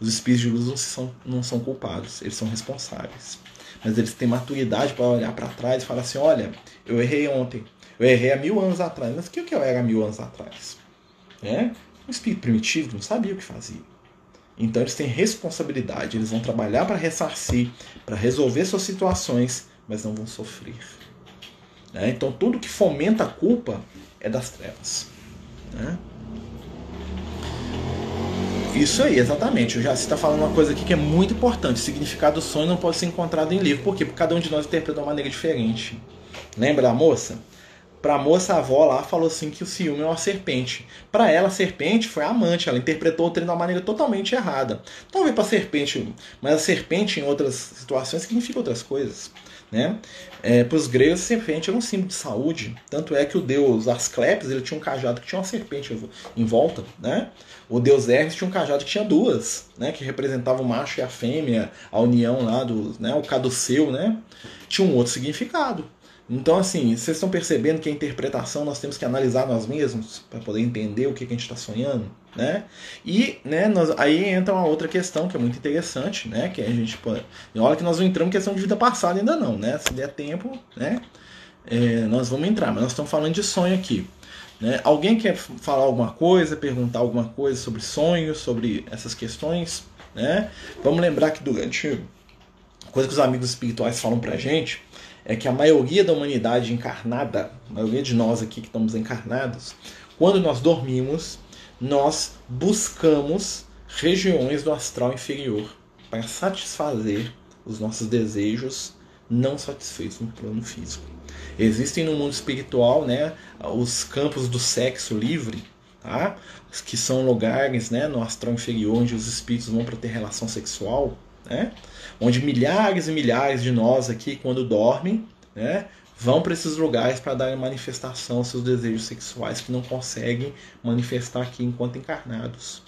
Os espíritos de luz não são, não são culpados, eles são responsáveis. Mas eles têm maturidade para olhar para trás e falar assim: olha, eu errei ontem, eu errei há mil anos atrás. Mas o que eu era há mil anos atrás? É? Um espírito primitivo que não sabia o que fazia. Então eles têm responsabilidade, eles vão trabalhar para ressarcir, para resolver suas situações, mas não vão sofrer. Né? Então tudo que fomenta a culpa é das trevas. Né? Isso aí, exatamente. Já você está falando uma coisa aqui que é muito importante. O significado do sonho não pode ser encontrado em livro. Por quê? Porque cada um de nós interpreta de uma maneira diferente. Lembra da moça? Pra moça avó lá, falou assim que o ciúme é uma serpente. Para ela, a serpente foi a amante. Ela interpretou o treino de uma maneira totalmente errada. Talvez para serpente, mas a serpente em outras situações significa outras coisas. Né? É, para os gregos, a serpente era um símbolo de saúde. Tanto é que o deus Asclepios ele tinha um cajado que tinha uma serpente em volta. Né? O deus Hermes tinha um cajado que tinha duas, né? que representava o macho e a fêmea, a união lá do, né? o caduceu, né? Tinha um outro significado. Então, assim, vocês estão percebendo que a interpretação nós temos que analisar nós mesmos para poder entender o que, que a gente está sonhando, né? E, né, nós, aí entra uma outra questão que é muito interessante, né? Que a gente, olha que nós não entramos em questão de vida passada ainda não, né? Se der tempo, né? É, nós vamos entrar, mas nós estamos falando de sonho aqui. Né? Alguém quer falar alguma coisa, perguntar alguma coisa sobre sonhos, sobre essas questões, né? Vamos lembrar que durante coisa que os amigos espirituais falam pra gente, é que a maioria da humanidade encarnada, a maioria de nós aqui que estamos encarnados, quando nós dormimos, nós buscamos regiões do astral inferior para satisfazer os nossos desejos não satisfeitos no plano físico. Existem no mundo espiritual, né, os campos do sexo livre, tá? Que são lugares, né, no astral inferior onde os espíritos vão para ter relação sexual, né? onde milhares e milhares de nós aqui, quando dormem, né, vão para esses lugares para dar manifestação aos seus desejos sexuais que não conseguem manifestar aqui enquanto encarnados.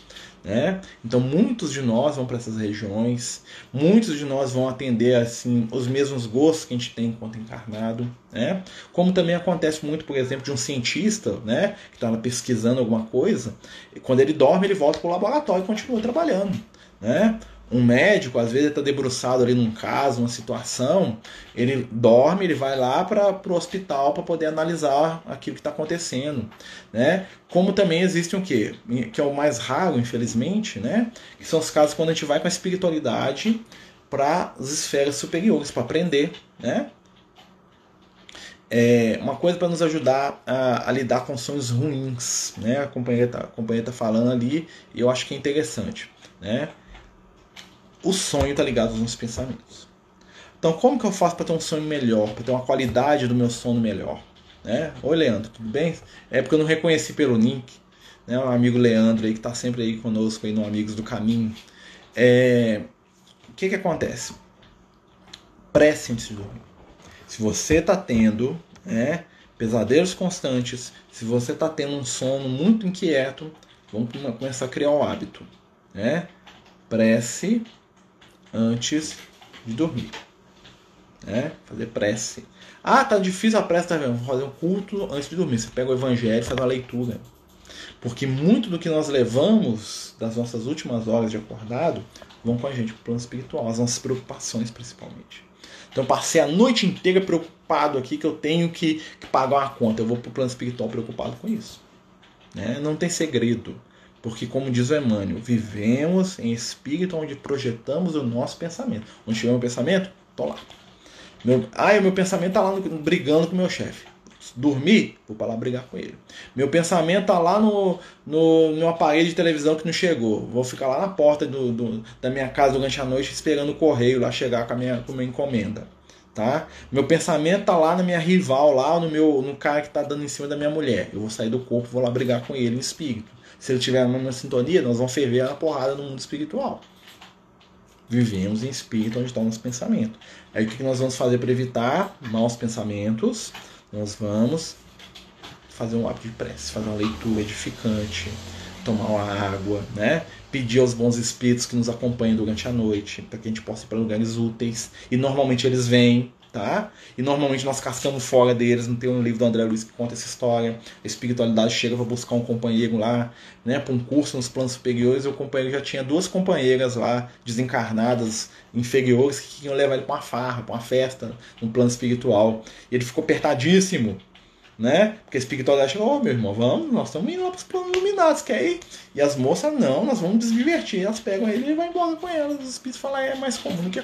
Né? Então muitos de nós vão para essas regiões, muitos de nós vão atender assim os mesmos gostos que a gente tem enquanto encarnado, né? Como também acontece muito, por exemplo, de um cientista, né, que está pesquisando alguma coisa, quando ele dorme ele volta para o laboratório e continua trabalhando. Né? Um médico, às vezes, está debruçado ali num caso, uma situação, ele dorme, ele vai lá para o hospital para poder analisar aquilo que está acontecendo. Né? Como também existe o quê? Que é o mais raro, infelizmente, né? que são os casos quando a gente vai com a espiritualidade para as esferas superiores, para aprender. Né? É uma coisa para nos ajudar a, a, lidar com sonhos ruins. Né? A companheira está tá falando ali e eu acho que é interessante. Né? O sonho está ligado aos meus pensamentos. Então, como que eu faço para ter um sonho melhor, para ter uma qualidade do meu sono melhor? Né? Oi, Leandro, tudo bem? É porque eu não reconheci pelo link, né? O amigo Leandro aí que está sempre aí conosco aí no Amigos do Caminho. É... O que que acontece? Prece antes de dormir. Se você está tendo né, pesadelos constantes, se você está tendo um sono muito inquieto, vamos começar a criar o um hábito. Né? Prece antes de dormir. Né? Fazer prece. Ah, tá difícil a prece, tá vendo? Fazer um culto antes de dormir. Você pega o evangelho e faz uma leitura. Porque muito do que nós levamos das nossas últimas horas de acordado vão com a gente para o plano espiritual, as nossas preocupações principalmente. Então passei a noite inteira preocupado aqui que eu tenho que, que pagar uma conta. Eu vou para o plano espiritual preocupado com isso. Né? Não tem segredo. Porque, como diz o Emmanuel, vivemos em espírito onde projetamos o nosso pensamento. Onde tiver um pensamento, tô lá. Meu, ah, meu pensamento tá lá no, brigando com o meu chefe. Dormir, vou para lá brigar com ele. Meu pensamento tá lá no, no, no aparelho de televisão que não chegou. Vou ficar lá na porta do, do, da minha casa durante a noite esperando o correio lá chegar com a minha, com a minha encomenda. Tá? Meu pensamento tá lá na minha rival, lá no meu no cara que tá dando em cima da minha mulher. Eu vou sair do corpo, vou lá brigar com ele em espírito. Se ele tiver na sintonia, nós vamos ferver a porrada no mundo espiritual. Vivemos em espírito onde estão os pensamentos. Aí o que nós vamos fazer para evitar maus pensamentos? Nós vamos fazer um hábito de prece, fazer uma leitura edificante, tomar uma água, né? Pedir aos bons espíritos que nos acompanhem durante a noite, para que a gente possa ir para lugares úteis. E normalmente eles vêm, tá? E normalmente nós cascamos fora deles, não tem um livro do André Luiz que conta essa história. A espiritualidade chega para buscar um companheiro lá, né, para um curso nos planos superiores, e o companheiro já tinha duas companheiras lá, desencarnadas, inferiores, que queriam levar ele para uma farra, para uma festa, no plano espiritual. E ele ficou apertadíssimo, né? Porque a espiritualidade chegou, oh, meu irmão, vamos, nós estamos indo lá para os planos iluminados, quer ir? E as moças, não, nós vamos nos divertir. Elas pegam ele e vão embora com elas. Os espíritos falam, é mais comum do que,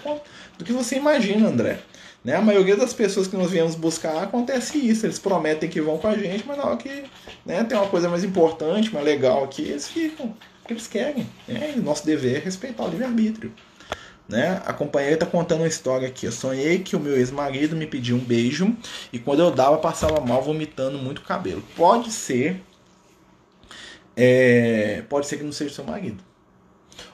do que você imagina, André. Né? A maioria das pessoas que nós viemos buscar acontece isso. Eles prometem que vão com a gente, mas na hora que né, tem uma coisa mais importante, mais legal aqui, eles ficam. Eles querem. Né? E nosso dever é respeitar o livre-arbítrio. Né? A companheira está contando uma história aqui. Eu sonhei que o meu ex-marido me pediu um beijo e quando eu dava passava mal vomitando muito cabelo. Pode ser, é, pode ser que não seja seu marido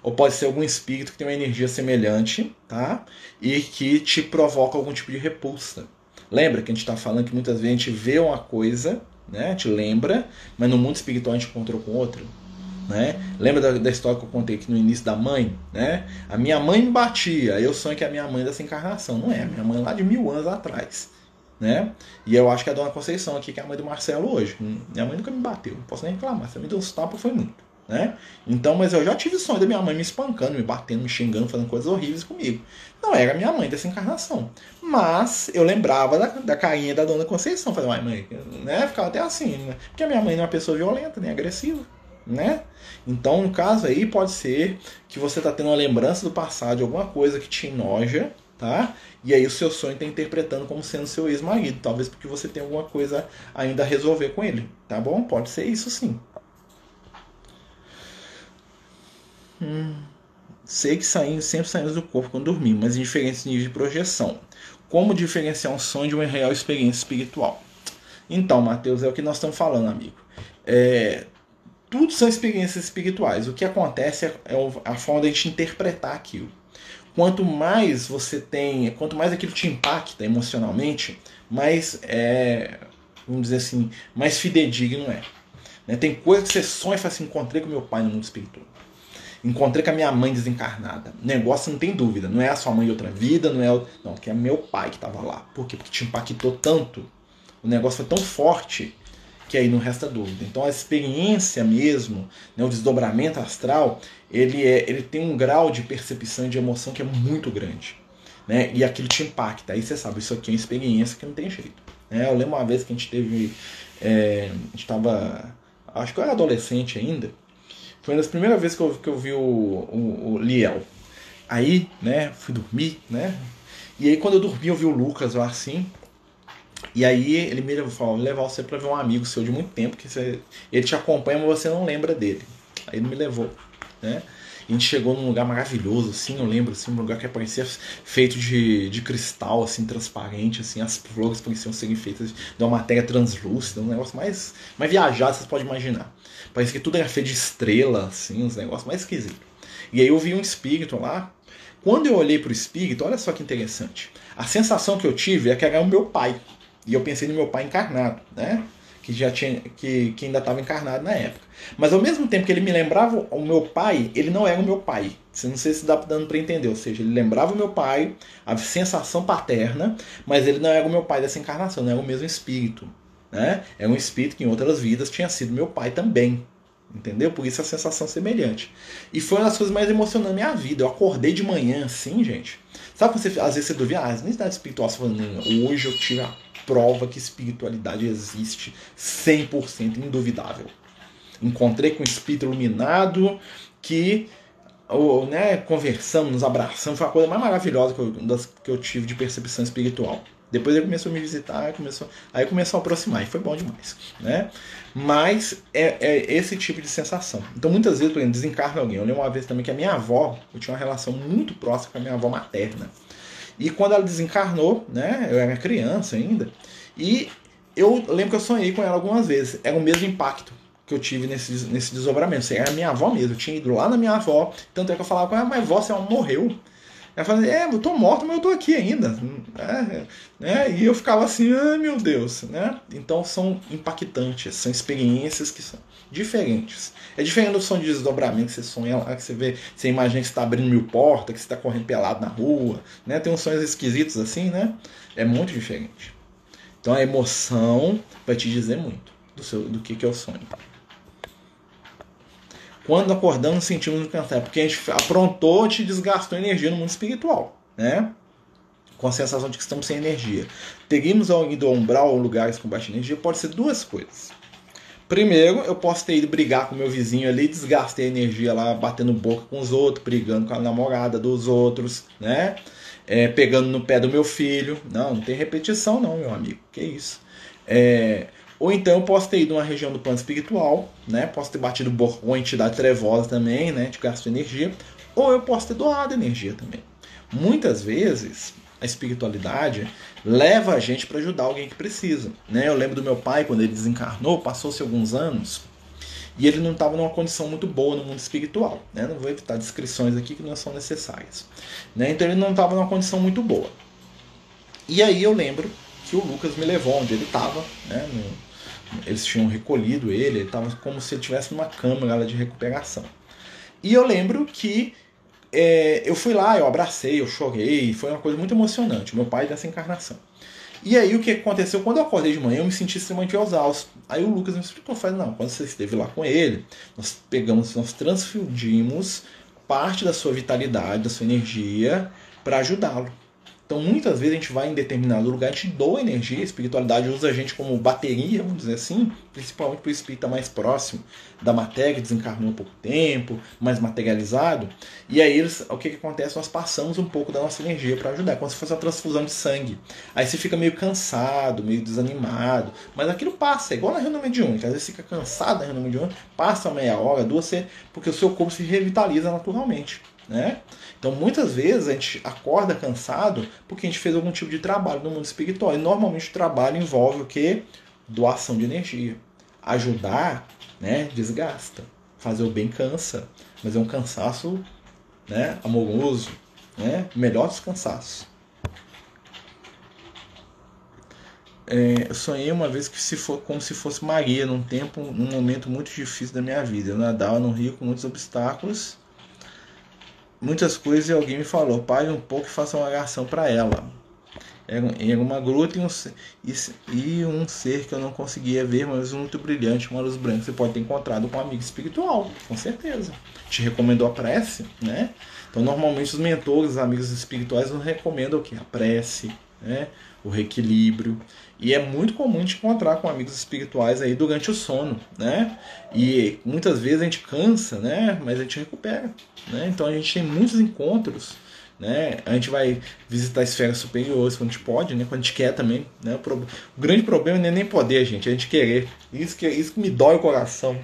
ou pode ser algum espírito que tem uma energia semelhante, tá? E que te provoca algum tipo de repulsa. Lembra que a gente está falando que muitas vezes a gente vê uma coisa, né? Te lembra, mas no mundo espiritual a gente encontrou com outra. Né? Lembra da, da, história que eu contei aqui no início da mãe? Né? A minha mãe me batia, eu sonho que é a minha mãe dessa encarnação. Não é, a minha mãe lá de mil anos atrás. Né? E eu acho que é a dona Conceição aqui, que é a mãe do Marcelo hoje. Minha mãe nunca me bateu, não posso nem reclamar. Se me deu uns tapas, foi muito né? Então, mas eu já tive sonho da minha mãe me espancando, me batendo, me xingando, fazendo coisas horríveis comigo. Não era minha mãe dessa encarnação. Mas eu lembrava da, da carinha da dona Conceição. Falei, mãe, né? Ficava até assim, né? Porque a minha mãe não é uma pessoa violenta, nem agressiva, né? Então, no caso aí, pode ser que você tá tendo uma lembrança do passado de alguma coisa que te enoja, tá? E aí o seu sonho está interpretando como sendo seu ex-marido, talvez porque você tem alguma coisa ainda a resolver com ele, tá bom? Pode ser isso sim. Hum, sei que saímos, sempre saímos do corpo quando dormimos, mas em diferentes níveis de projeção. Como diferenciar um sonho de uma real experiência espiritual? Então, Mateus, é o que nós estamos falando, amigo. É, tudo são experiências espirituais. O que acontece é, é a forma de a gente interpretar aquilo. Quanto mais você tem, quanto mais aquilo te impacta emocionalmente, mais é, vamos dizer assim, mais fidedigno é. Né? Tem coisa que você sonha e fala assim, encontrei com meu pai no mundo espiritual. Encontrei com a minha mãe desencarnada. Negócio não tem dúvida. Não é a sua mãe de outra vida, não é. Não, que é meu pai que estava lá. Por quê? Porque te impactou tanto. O negócio foi tão forte que aí não resta dúvida. Então a experiência mesmo, né, o desdobramento astral, ele, é, ele tem um grau de percepção e de emoção que é muito grande. Né? E aquilo te impacta. Aí você sabe, isso aqui é uma experiência que não tem jeito. Né? Eu lembro uma vez que a gente teve. É, a gente estava. Acho que eu era adolescente ainda. Foi uma das primeiras vezes que eu, que eu vi o, o, o Liel. Aí, né, fui dormir, né? E aí quando eu dormi, eu vi o Lucas lá assim. E aí ele me levou, falou, levar você para ver um amigo seu de muito tempo, que você, ele te acompanha, mas você não lembra dele. Aí ele me levou, né? A gente chegou num lugar maravilhoso, assim, eu lembro, assim, um lugar que parecia feito de, de cristal, assim, transparente, assim, as flores pareciam serem feitas de uma matéria translúcida, um negócio mais, mais viajado, vocês podem imaginar. Parece que tudo era feito de estrela, assim, uns negócios mais esquisitos. E aí eu vi um espírito lá. Quando eu olhei para o espírito, olha só que interessante. A sensação que eu tive é que era o meu pai. E eu pensei no meu pai encarnado, né? Que já tinha que, que ainda estava encarnado na época. Mas ao mesmo tempo que ele me lembrava o meu pai, ele não era o meu pai. Não sei se dá dando para entender. Ou seja, ele lembrava o meu pai, a sensação paterna, mas ele não era o meu pai dessa encarnação, não era o mesmo espírito. Né? É um espírito que em outras vidas tinha sido meu pai também. Entendeu? Por isso a sensação semelhante. E foi uma das coisas mais emocionantes da minha vida. Eu acordei de manhã assim, gente. Sabe quando você, às vezes você duvida, ah, as necessidades espirituais, você hoje eu tive a prova que espiritualidade existe 100% induvidável. Encontrei com um espírito iluminado que ou, né, conversamos, nos abraçamos, foi a coisa mais maravilhosa que eu, das, que eu tive de percepção espiritual. Depois ele começou a me visitar, começou, aí começou a aproximar, e foi bom demais. Né? Mas é, é esse tipo de sensação. Então muitas vezes, por exemplo, desencarna alguém. Eu lembro uma vez também que a minha avó, eu tinha uma relação muito próxima com a minha avó materna. E quando ela desencarnou, né, eu era criança ainda, e eu lembro que eu sonhei com ela algumas vezes. Era o mesmo impacto que eu tive nesse, nesse desdobramento. Assim, era a minha avó mesmo, eu tinha ido lá na minha avó, tanto é que eu falava com ela, mas avó, você morreu. Ela falava, é, eu tô morto, mas eu tô aqui ainda. É, né? E eu ficava assim, ai meu Deus. Né? Então são impactantes, são experiências que são diferentes. É diferente do som de desdobramento que você sonha lá, que você vê, você imagina que você está abrindo mil portas, que você está correndo pelado na rua, né? Tem uns sonhos esquisitos assim, né? É muito diferente. Então a emoção vai te dizer muito do, seu, do que, que é o sonho. Quando acordamos, sentimos cansado, porque a gente aprontou, te desgastou energia no mundo espiritual, né? Com a sensação de que estamos sem energia. Teríamos alguém do umbral ou lugares com baixa energia, pode ser duas coisas. Primeiro, eu posso ter ido brigar com meu vizinho ali, desgastei a energia lá, batendo boca com os outros, brigando com a namorada dos outros, né? É, pegando no pé do meu filho. Não, não tem repetição, não, meu amigo. Que isso. É, ou então eu posso ter ido numa região do plano espiritual, né? Posso ter batido uma entidade trevosa também, né? De gasto energia. Ou eu posso ter doado energia também. Muitas vezes, a espiritualidade leva a gente para ajudar alguém que precisa. Né? Eu lembro do meu pai, quando ele desencarnou, passou-se alguns anos e ele não estava numa condição muito boa no mundo espiritual. Né? Não vou evitar descrições aqui que não são necessárias. Né? Então ele não estava numa condição muito boa. E aí eu lembro que o Lucas me levou onde ele estava. Né? Eles tinham recolhido ele, ele estava como se ele estivesse numa câmara de recuperação. E eu lembro que é, eu fui lá, eu abracei, eu chorei, foi uma coisa muito emocionante, meu pai dessa encarnação. E aí o que aconteceu? Quando eu acordei de manhã, eu me senti extremamente exausto. Aí o Lucas me explicou, falei, não, quando você esteve lá com ele, nós pegamos, nós transfundimos parte da sua vitalidade, da sua energia, para ajudá-lo. Então, muitas vezes a gente vai em determinado lugar, a gente doa energia, a espiritualidade usa a gente como bateria, vamos dizer assim, principalmente para o espírito mais próximo da matéria, que desencarnou há pouco tempo, mais materializado. E aí, o que, que acontece? Nós passamos um pouco da nossa energia para ajudar, como se fosse uma transfusão de sangue. Aí você fica meio cansado, meio desanimado, mas aquilo passa, é igual na reunião mediúnica. Às vezes fica cansado na reunião mediúnica, passa meia hora, duas, porque o seu corpo se revitaliza naturalmente. Né? Então muitas vezes a gente acorda cansado porque a gente fez algum tipo de trabalho no mundo espiritual. E normalmente o trabalho envolve o que? Doação de energia. Ajudar, né? Desgasta. Fazer o bem cansa. Mas é um cansaço né? amoroso. Né? Melhor dos cansaços. É, eu sonhei uma vez que se for como se fosse Maria num tempo, num momento muito difícil da minha vida. Eu nadava no rio com muitos obstáculos muitas coisas e alguém me falou, pare um pouco e faça uma oração para ela. Era, era uma gruta e um, e, e, um ser que eu não conseguia ver, mas muito brilhante, uma luz branca. Você pode ter encontrado com um amigo espiritual, com certeza. Te recomendou a prece, né? Então, normalmente, os mentores, os amigos espirituais, nos recomendam o que? A prece, né? o reequilíbrio. E é muito comum te encontrar com amigos espirituais aí durante o sono, né? E muitas vezes a gente cansa, né? Mas a gente recupera, né? Então a gente tem muitos encontros, né? A gente vai visitar esferas superiores quando a gente pode, né? Quando a gente quer também, né? O grande problema não é nem poder, gente, é a gente querer. Isso que, isso que me dói o coração.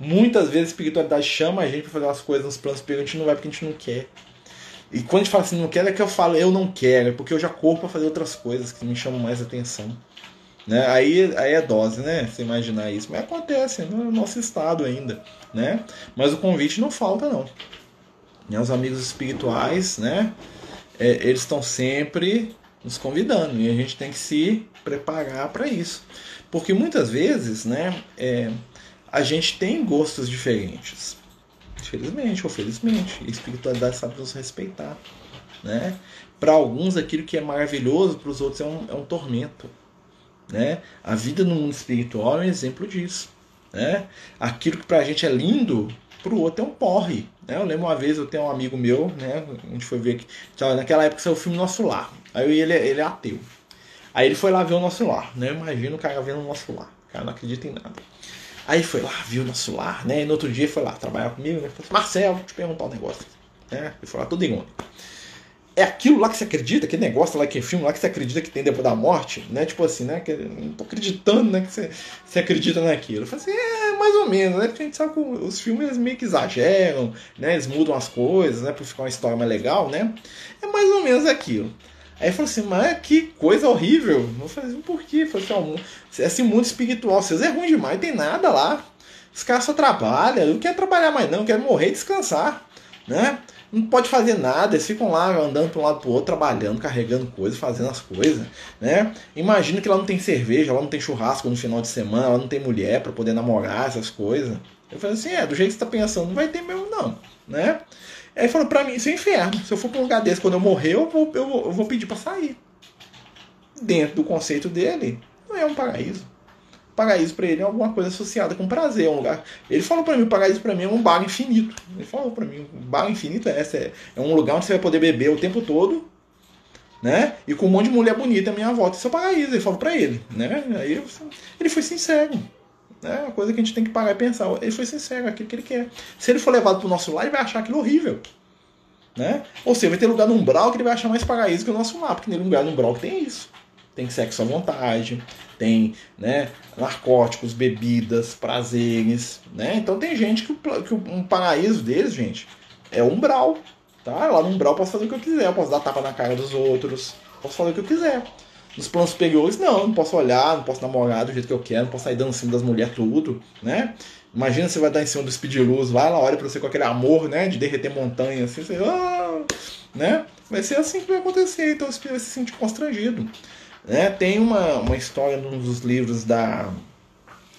Muitas vezes a espiritualidade chama a gente para fazer as coisas nos planos superiores, a gente não vai porque a gente não quer. E quando a gente fala assim, não quero, é que eu falo, eu não quero, é porque eu já corro para fazer outras coisas que me chamam mais atenção. Né? Aí, aí é dose, né? Você imaginar isso. Mas acontece no nosso estado ainda, né? Mas o convite não falta, não. E os amigos espirituais, né? É, eles estão sempre nos convidando e a gente tem que se preparar para isso. Porque muitas vezes, né? É, a gente tem gostos diferentes. Felizmente ou felizmente. A espiritualidade sabe nos respeitar. Né? Para alguns, aquilo que é maravilhoso, para os outros é um, é um tormento. Né? A vida no mundo espiritual é um exemplo disso. Né? Aquilo que para a gente é lindo, para o outro é um porre. Né? Eu lembro uma vez, eu tenho um amigo meu, né? a gente foi ver que. Naquela época saiu o filme Nosso Lar. Aí ele, ele é ateu. Aí ele foi lá ver o Nosso Lar. Né? Imagina o cara vendo o Nosso Lar. O cara não acredita em nada. Aí foi lá, viu nosso lar, né? E no outro dia foi lá trabalhar comigo, né? Falei, Marcelo, vou te perguntar um negócio. Né? Ele foi lá todo irônico. É aquilo lá que você acredita, aquele negócio lá, que é filme lá que você acredita que tem depois da morte, né? Tipo assim, né? Que, não tô acreditando, né? Que você, você acredita naquilo. Eu falei assim, é, mais ou menos, né? Porque a gente sabe que os filmes meio que exageram, né? Eles mudam as coisas, né? Pra ficar uma história mais legal, né? É mais ou menos aquilo. Aí falou assim, mas que coisa horrível. Eu falei assim, por quê? Eu falei assim, esse mundo espiritual, vocês é ruim demais, tem nada lá. Os caras só trabalham, não quer trabalhar mais não, quer morrer e descansar, né? Não pode fazer nada, eles ficam lá andando para um lado para o outro, trabalhando, carregando coisas, fazendo as coisas, né? Imagina que lá não tem cerveja, lá não tem churrasco no final de semana, lá não tem mulher para poder namorar, essas coisas. Eu falei assim, é, do jeito que você está pensando, não vai ter mesmo não, né? Aí ele falou, pra mim, isso é inferno. Se eu for pra um lugar desse, quando eu morrer, eu vou, eu vou, eu vou pedir pra sair. Dentro do conceito dele, não é um paraíso. Paraíso para ele é alguma coisa associada com prazer, é um lugar. Ele falou para mim, o paraíso para mim é um bar infinito. Ele falou para mim, um bar infinito é essa, é, é um lugar onde você vai poder beber o tempo todo, né? E com um monte de mulher bonita à minha volta, isso é paraíso. Ele falou para ele, né? Aí ele foi sincero. É uma coisa que a gente tem que parar e pensar. Ele foi sincero, é aquilo que ele quer. Se ele for levado para o nosso lar, ele vai achar aquilo horrível. Né? Ou seja, vai ter lugar no umbral que ele vai achar mais paraíso que o nosso lar, porque tem lugar no umbral que tem isso. Tem sexo à vontade, tem né, narcóticos, bebidas, prazeres. Né? Então tem gente que, que um paraíso deles, gente, é umbral. Tá? Lá no umbral eu posso fazer o que eu quiser, eu posso dar tapa na cara dos outros, posso fazer o que eu quiser. Nos planos superiores, não, não posso olhar, não posso namorar do jeito que eu quero, não posso sair dando em cima das mulheres tudo, né? Imagina você vai dar em cima do speed luz, vai ela olha pra você com aquele amor, né? De derreter montanha, assim, você, ah, né? Vai ser assim que vai acontecer, então você vai se sentir constrangido. Né? Tem uma, uma história num dos livros da.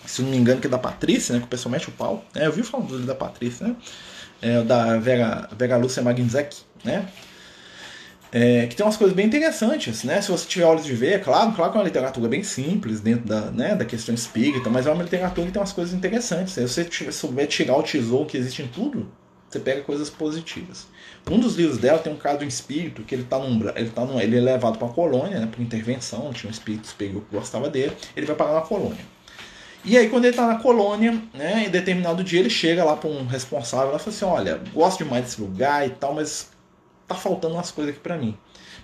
Se não me engano, que é da Patrícia, né? Que o pessoal mexe o pau. Né? Eu vi falando do livro da Patrícia, né? É, da Vera, Vera Lúcia Magnzek, né? É, que tem umas coisas bem interessantes, né? Se você tiver olhos de ver, é claro, claro que é uma literatura bem simples dentro da, né, da questão espírita, mas é uma literatura que tem umas coisas interessantes. Se você souber tirar o tesouro que existe em tudo, você pega coisas positivas. Um dos livros dela tem um caso de um espírito que ele está num, ele tá num, ele é levado para uma colônia, né, por intervenção, tinha um espírito superior que gostava dele, ele vai parar na colônia. E aí quando ele está na colônia, né, em determinado dia ele chega lá para um responsável e fala assim, olha, gosto demais desse lugar e tal, mas tá faltando umas coisas aqui para mim.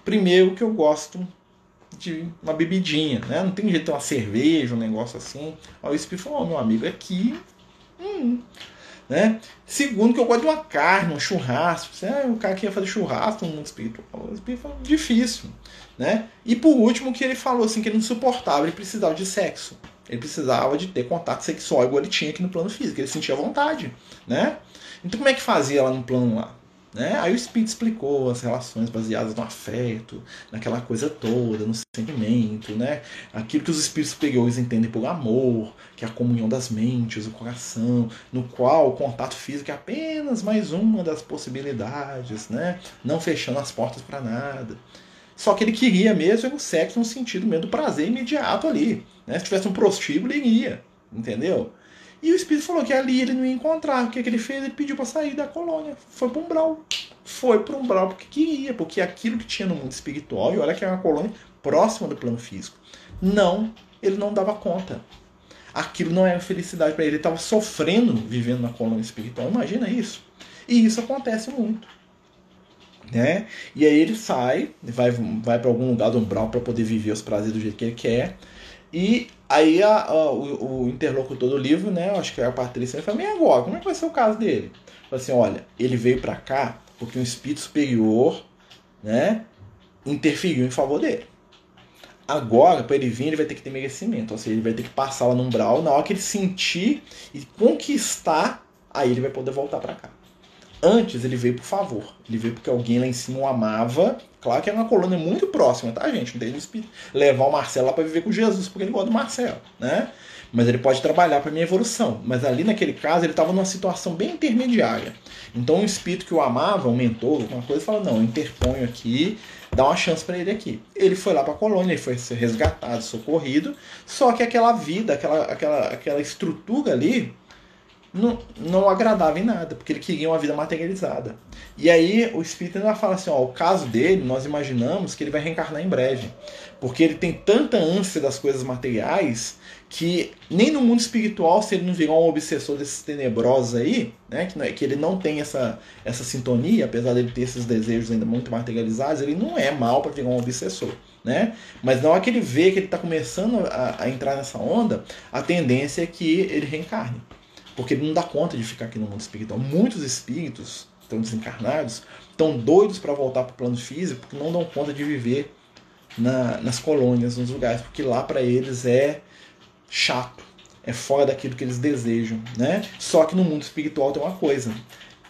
Primeiro que eu gosto de uma bebidinha, né? Não tem jeito de ter uma cerveja, um negócio assim. Aí o Espírito falou, oh, meu amigo, aqui. Hum, né? Segundo que eu gosto de uma carne, um churrasco. É, o cara que ia fazer churrasco no mundo espiritual. Falou, difícil. Né? E por último, que ele falou assim, que ele não suportava, ele precisava de sexo. Ele precisava de ter contato sexual igual ele tinha aqui no plano físico, ele sentia vontade, né? Então como é que fazia lá no plano lá? Né? Aí o Espírito explicou as relações baseadas no afeto, naquela coisa toda, no sentimento, né? aquilo que os espíritos superiores entendem por amor, que é a comunhão das mentes, o coração, no qual o contato físico é apenas mais uma das possibilidades, né? não fechando as portas para nada. Só que ele queria mesmo o sexo no sentido mesmo do prazer imediato ali. Né? Se tivesse um prostíbulo, ele ia. Entendeu? E o espírito falou que ali ele não ia encontrar. O que, que ele fez? Ele pediu para sair da colônia. Foi para um brau. Foi para um brau porque queria, porque aquilo que tinha no mundo espiritual, e olha que é uma colônia próxima do plano físico, não, ele não dava conta. Aquilo não era felicidade para ele. Ele estava sofrendo vivendo na colônia espiritual. Imagina isso. E isso acontece muito. Né? E aí ele sai, vai, vai para algum lugar do umbral para poder viver os prazeres do jeito que ele quer. E aí a, a, o, o, interlocutor do livro, né, acho que é a Patrícia, fala, e agora, como é que vai ser o caso dele? Fala assim, olha, ele veio para cá porque um espírito superior, né, interferiu em favor dele. Agora, para ele vir, ele vai ter que ter merecimento, ou seja, ele vai ter que passar lá no umbral, na hora que ele sentir e conquistar, aí ele vai poder voltar para cá. Antes ele veio por favor. Ele veio porque alguém lá em cima o amava. Claro que era uma colônia muito próxima, tá, gente? Não tem espírito levar o Marcelo lá para viver com Jesus, porque ele gosta do Marcelo, né? Mas ele pode trabalhar para minha evolução. Mas ali naquele caso ele estava numa situação bem intermediária. Então um espírito que o amava, um mentor, alguma coisa, fala: não, eu interponho aqui, dá uma chance para ele aqui. Ele foi lá para a colônia, ele foi resgatado, socorrido. Só que aquela vida, aquela, aquela, aquela estrutura ali não, não agradava em nada, porque ele queria uma vida materializada. E aí o espírito ainda fala assim: ó, o caso dele, nós imaginamos que ele vai reencarnar em breve, porque ele tem tanta ânsia das coisas materiais que nem no mundo espiritual, se ele não virar um obsessor desses tenebrosos aí, né, que, é, que ele não tem essa, essa sintonia, apesar dele ter esses desejos ainda muito materializados, ele não é mal para virar um obsessor. Né? Mas na hora que ele vê que ele está começando a, a entrar nessa onda, a tendência é que ele reencarne porque ele não dá conta de ficar aqui no mundo espiritual. Muitos espíritos estão desencarnados, estão doidos para voltar para o plano físico, porque não dão conta de viver na, nas colônias, nos lugares, porque lá para eles é chato, é fora daquilo que eles desejam, né? Só que no mundo espiritual tem uma coisa: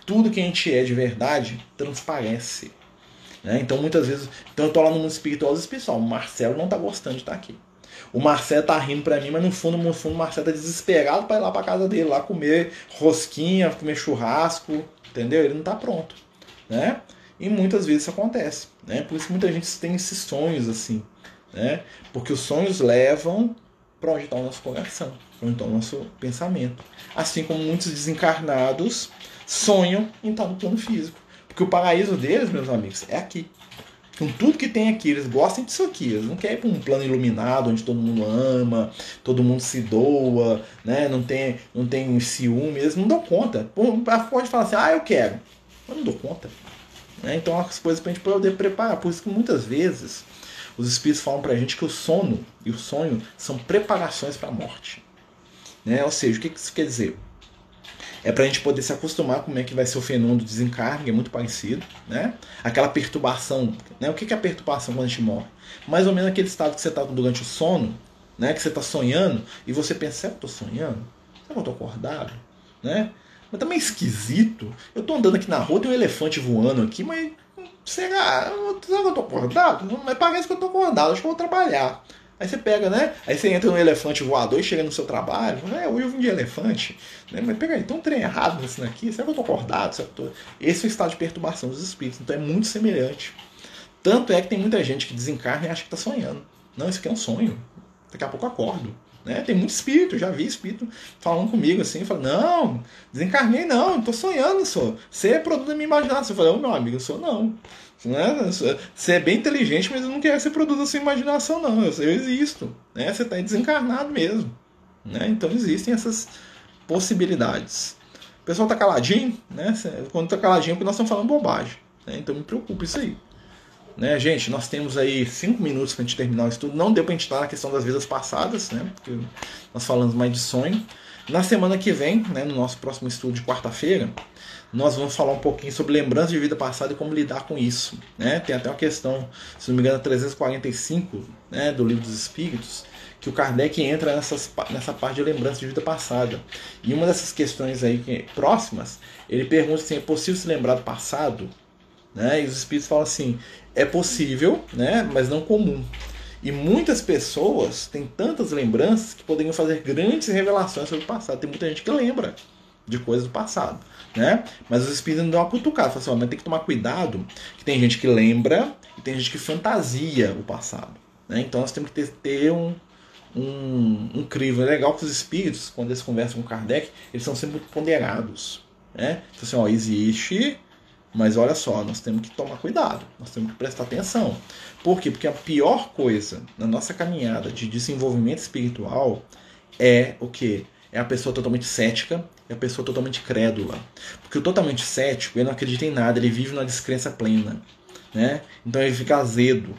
tudo que a gente é de verdade transparece. Né? Então muitas vezes, então eu tô lá no mundo espiritual, os o Marcelo não tá gostando de estar aqui. O Marcelo tá rindo pra mim, mas no fundo, no fundo, o Marcelo tá desesperado para ir lá pra casa dele, lá comer rosquinha, comer churrasco, entendeu? Ele não tá pronto, né? E muitas vezes isso acontece, né? Por isso que muita gente tem esses sonhos assim, né? Porque os sonhos levam para onde está o nosso coração, para onde está o nosso pensamento. Assim como muitos desencarnados sonham em estar no plano físico. Porque o paraíso deles, meus amigos, é aqui com tudo que tem aqui. Eles gostam disso aqui. Eles não querem ir para um plano iluminado onde todo mundo ama, todo mundo se doa, né? não, tem, não tem ciúme. Eles não dão conta. Pode falar assim, ah, eu quero. Eu não dou conta. Né? Então, as coisas para a gente poder preparar. Por isso que muitas vezes os espíritos falam para a gente que o sono e o sonho são preparações para a morte. Né? Ou seja, o que isso quer dizer? É para a gente poder se acostumar com como é que vai ser o fenômeno do desencarne, é muito parecido, né? Aquela perturbação, né? O que é a perturbação quando a gente morre? Mais ou menos aquele estado que você está durante o sono, né? Que você está sonhando e você pensa, será que eu estou sonhando? Será que eu estou acordado? Né? Mas também é esquisito. Eu estou andando aqui na rua, tem um elefante voando aqui, mas será, será que eu estou acordado? Mas parece que eu estou acordado, acho que eu vou trabalhar. Aí você pega, né? Aí você entra no elefante voador e chega no seu trabalho. É, hoje eu vim de elefante. Né? Mas pega aí, tem um trem errado nesse daqui. Será que eu tô acordado? Será que eu tô... Esse é o estado de perturbação dos espíritos. Então é muito semelhante. Tanto é que tem muita gente que desencarna e acha que tá sonhando. Não, isso aqui é um sonho. Daqui a pouco eu acordo. Né? Tem muito espírito, já vi espírito falando comigo assim, falando, não, desencarnei não, tô sonhando, sou. Você é produto da minha imaginação. Eu falei, ô oh, meu amigo, eu sou não. Né? Você é bem inteligente, mas eu não quero ser produto da sua imaginação, não. Eu, eu existo. Né? Você está desencarnado mesmo. Né? Então existem essas possibilidades. O pessoal está caladinho, né? Quando está caladinho é porque nós estamos falando bobagem. Né? Então me preocupa isso aí. Né, gente, nós temos aí cinco minutos para a gente terminar o estudo. Não deu para a gente estar na questão das vidas passadas, né? Porque nós falamos mais de sonho. Na semana que vem, né, no nosso próximo estudo de quarta-feira, nós vamos falar um pouquinho sobre lembrança de vida passada e como lidar com isso. Né? Tem até uma questão, se não me engano, 345 né, do Livro dos Espíritos, que o Kardec entra nessas, nessa parte de lembrança de vida passada. E uma dessas questões aí que, próximas, ele pergunta assim: é possível se lembrar do passado? Né? E os Espíritos falam assim: é possível, né, mas não comum. E muitas pessoas têm tantas lembranças que poderiam fazer grandes revelações sobre o passado. Tem muita gente que lembra de coisas do passado né? Mas os espíritos não dão uma cutucada, falam assim, mas tem que tomar cuidado, que tem gente que lembra e tem gente que fantasia o passado. Né? Então nós temos que ter, ter um, um, um crivo. É legal que os espíritos, quando eles conversam com Kardec, eles são sempre muito ponderados. Né? Então, assim, ó, existe, mas olha só, nós temos que tomar cuidado, nós temos que prestar atenção. Por quê? Porque a pior coisa na nossa caminhada de desenvolvimento espiritual é o que? É a pessoa totalmente cética e a pessoa totalmente crédula. Porque o totalmente cético, ele não acredita em nada, ele vive numa descrença plena. Né? Então ele fica azedo.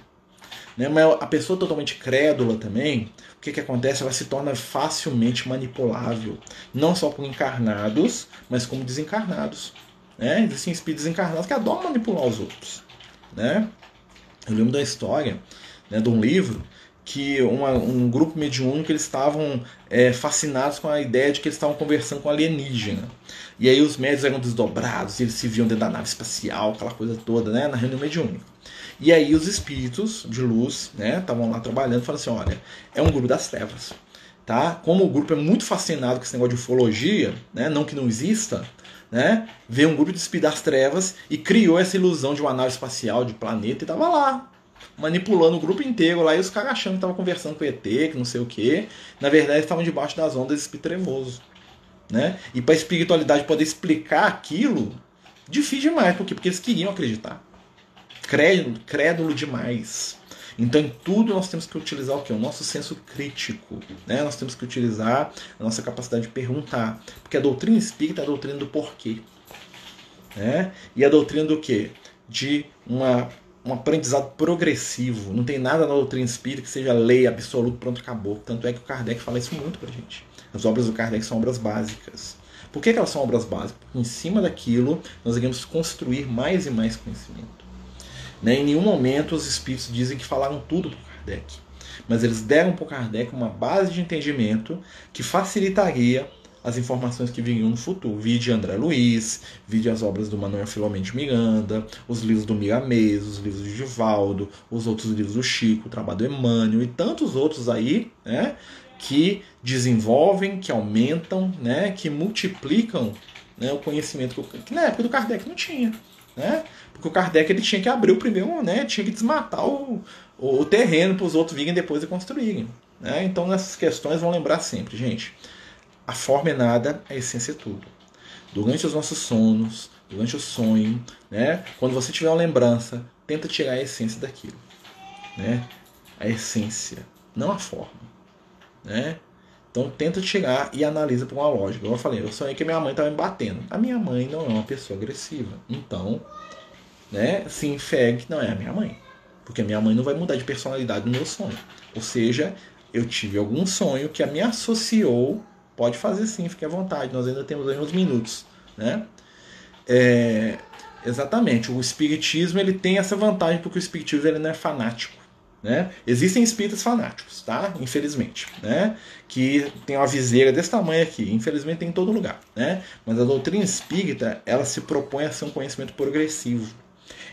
Né? Mas a pessoa totalmente crédula também, o que, que acontece? Ela se torna facilmente manipulável. Não só por encarnados, mas como desencarnados. Né? Existem espíritos encarnados que adoram manipular os outros. Né? Eu lembro da história né, de um livro que uma, um grupo mediúnico eles estavam é, fascinados com a ideia de que eles estavam conversando com alienígena. E aí os médios eram desdobrados, eles se viam dentro da nave espacial, aquela coisa toda, né, na reunião mediúnica. E aí os espíritos de luz, né, estavam lá trabalhando, falaram assim, olha, é um grupo das trevas, tá? Como o grupo é muito fascinado com esse negócio de ufologia, né, não que não exista, né, veio um grupo de espíritos das trevas e criou essa ilusão de uma nave espacial, de planeta, e tava lá, manipulando o grupo inteiro lá e os caras achando que estavam conversando com o ET, que não sei o que. Na verdade, estavam debaixo das ondas desse tremoso. Né? E para a espiritualidade poder explicar aquilo, difícil demais. Por quê? Porque eles queriam acreditar. Crédulo, crédulo demais. Então, em tudo nós temos que utilizar o que? O nosso senso crítico. Né? Nós temos que utilizar a nossa capacidade de perguntar. Porque a doutrina espírita é a doutrina do porquê. Né? E a doutrina do quê? De uma um aprendizado progressivo. Não tem nada na doutrina espírita que seja lei absoluta, pronto, acabou. Tanto é que o Kardec fala isso muito pra gente. As obras do Kardec são obras básicas. Por que, que elas são obras básicas? Porque em cima daquilo nós iremos construir mais e mais conhecimento. Né? Em nenhum momento os espíritos dizem que falaram tudo para Kardec. Mas eles deram para Kardec uma base de entendimento que facilitaria as informações que viriam no futuro. Vide André Luiz, vide as obras do Manuel Filomeno de Miranda, os livros do Miramês, os livros de Givaldo, os outros livros do Chico, o trabalho do Emmanuel e tantos outros aí, né, que desenvolvem, que aumentam, né, que multiplicam né, o conhecimento que, na época do Kardec não tinha. Né? Porque o Kardec ele tinha que abrir o primeiro, né, tinha que desmatar o, o terreno para os outros virem depois e construírem. Né? Então, nessas questões, vão lembrar sempre, gente a forma é nada, a essência é tudo. Durante os nossos sonos, durante o sonho, né? quando você tiver uma lembrança, tenta tirar a essência daquilo. Né? A essência, não a forma. Né? Então tenta tirar e analisa por uma lógica. Eu falei, eu sonhei que minha mãe estava me batendo. A minha mãe não é uma pessoa agressiva. Então, né, se infere que não é a minha mãe. Porque a minha mãe não vai mudar de personalidade no meu sonho. Ou seja, eu tive algum sonho que me associou Pode fazer sim, fique à vontade. Nós ainda temos aí uns minutos, né? É, exatamente. O espiritismo ele tem essa vantagem porque o espiritismo ele não é fanático. Né? Existem espíritas fanáticos, tá? Infelizmente, né? Que tem uma viseira desse tamanho aqui. Infelizmente tem em todo lugar, né? Mas a doutrina espírita ela se propõe a ser um conhecimento progressivo.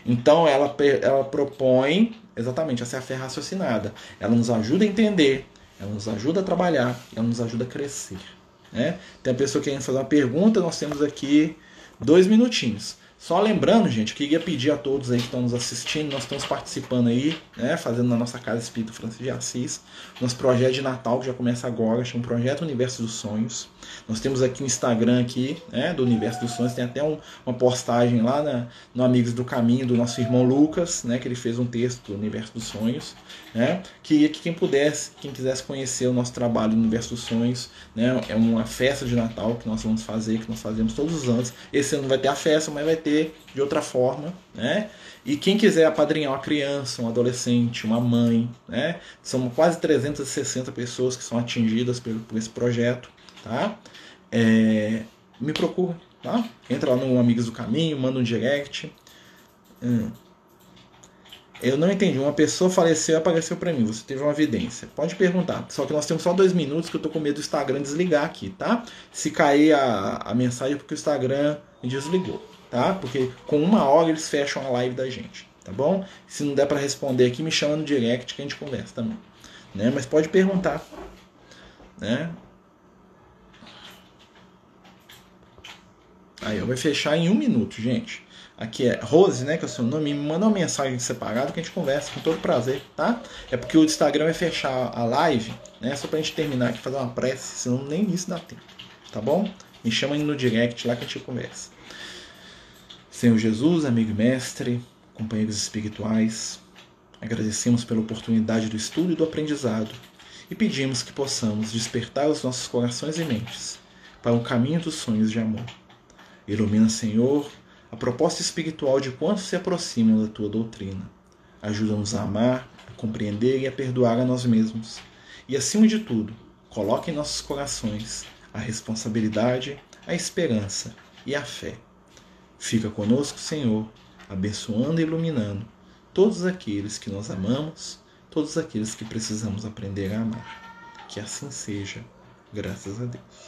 Então ela, ela propõe exatamente a ser a fé raciocinada. Ela nos ajuda a entender, ela nos ajuda a trabalhar, ela nos ajuda a crescer. Né? Tem a pessoa querendo fazer uma pergunta, nós temos aqui dois minutinhos. Só lembrando, gente, que queria pedir a todos aí que estão nos assistindo, nós estamos participando aí, né, fazendo na nossa casa Espírito Francisco de Assis, nosso projeto de Natal que já começa agora, chama Projeto Universo dos Sonhos. Nós temos aqui o Instagram aqui, né, do Universo dos Sonhos, tem até um, uma postagem lá na, no Amigos do Caminho do nosso irmão Lucas, né, que ele fez um texto do Universo dos Sonhos, né, que, que quem pudesse, quem quisesse conhecer o nosso trabalho no Universo dos Sonhos, né, é uma festa de Natal que nós vamos fazer, que nós fazemos todos os anos. Esse ano não vai ter a festa, mas vai ter de outra forma, né? E quem quiser apadrinhar uma criança, um adolescente, uma mãe, né? São quase 360 pessoas que são atingidas por, por esse projeto, tá? É, me procura, tá? Entra lá no Amigos do Caminho, manda um direct. Hum. Eu não entendi. Uma pessoa faleceu e apareceu para mim. Você teve uma evidência. Pode perguntar. Só que nós temos só dois minutos que eu tô com medo do Instagram desligar aqui, tá? Se cair a, a mensagem é porque o Instagram desligou, tá? Porque com uma hora eles fecham a live da gente, tá bom? Se não der para responder aqui, me chama no direct que a gente conversa também, né? Mas pode perguntar, né? Aí, eu vou fechar em um minuto, gente. aqui é Rose, né, que é o seu nome, me manda uma mensagem separada que a gente conversa com todo prazer, tá? É porque o Instagram vai fechar a live, né, só pra gente terminar aqui, fazer uma prece, senão nem isso dá tempo, tá bom? Me chama aí no direct lá que a gente conversa. Senhor Jesus, amigo e mestre, companheiros espirituais, agradecemos pela oportunidade do estudo e do aprendizado e pedimos que possamos despertar os nossos corações e mentes para o caminho dos sonhos de amor. Ilumina, Senhor, a proposta espiritual de quantos se aproximam da tua doutrina. Ajuda-nos a amar, a compreender e a perdoar a nós mesmos. E, acima de tudo, coloque em nossos corações a responsabilidade, a esperança e a fé. Fica conosco, Senhor, abençoando e iluminando todos aqueles que nós amamos, todos aqueles que precisamos aprender a amar. Que assim seja, graças a Deus.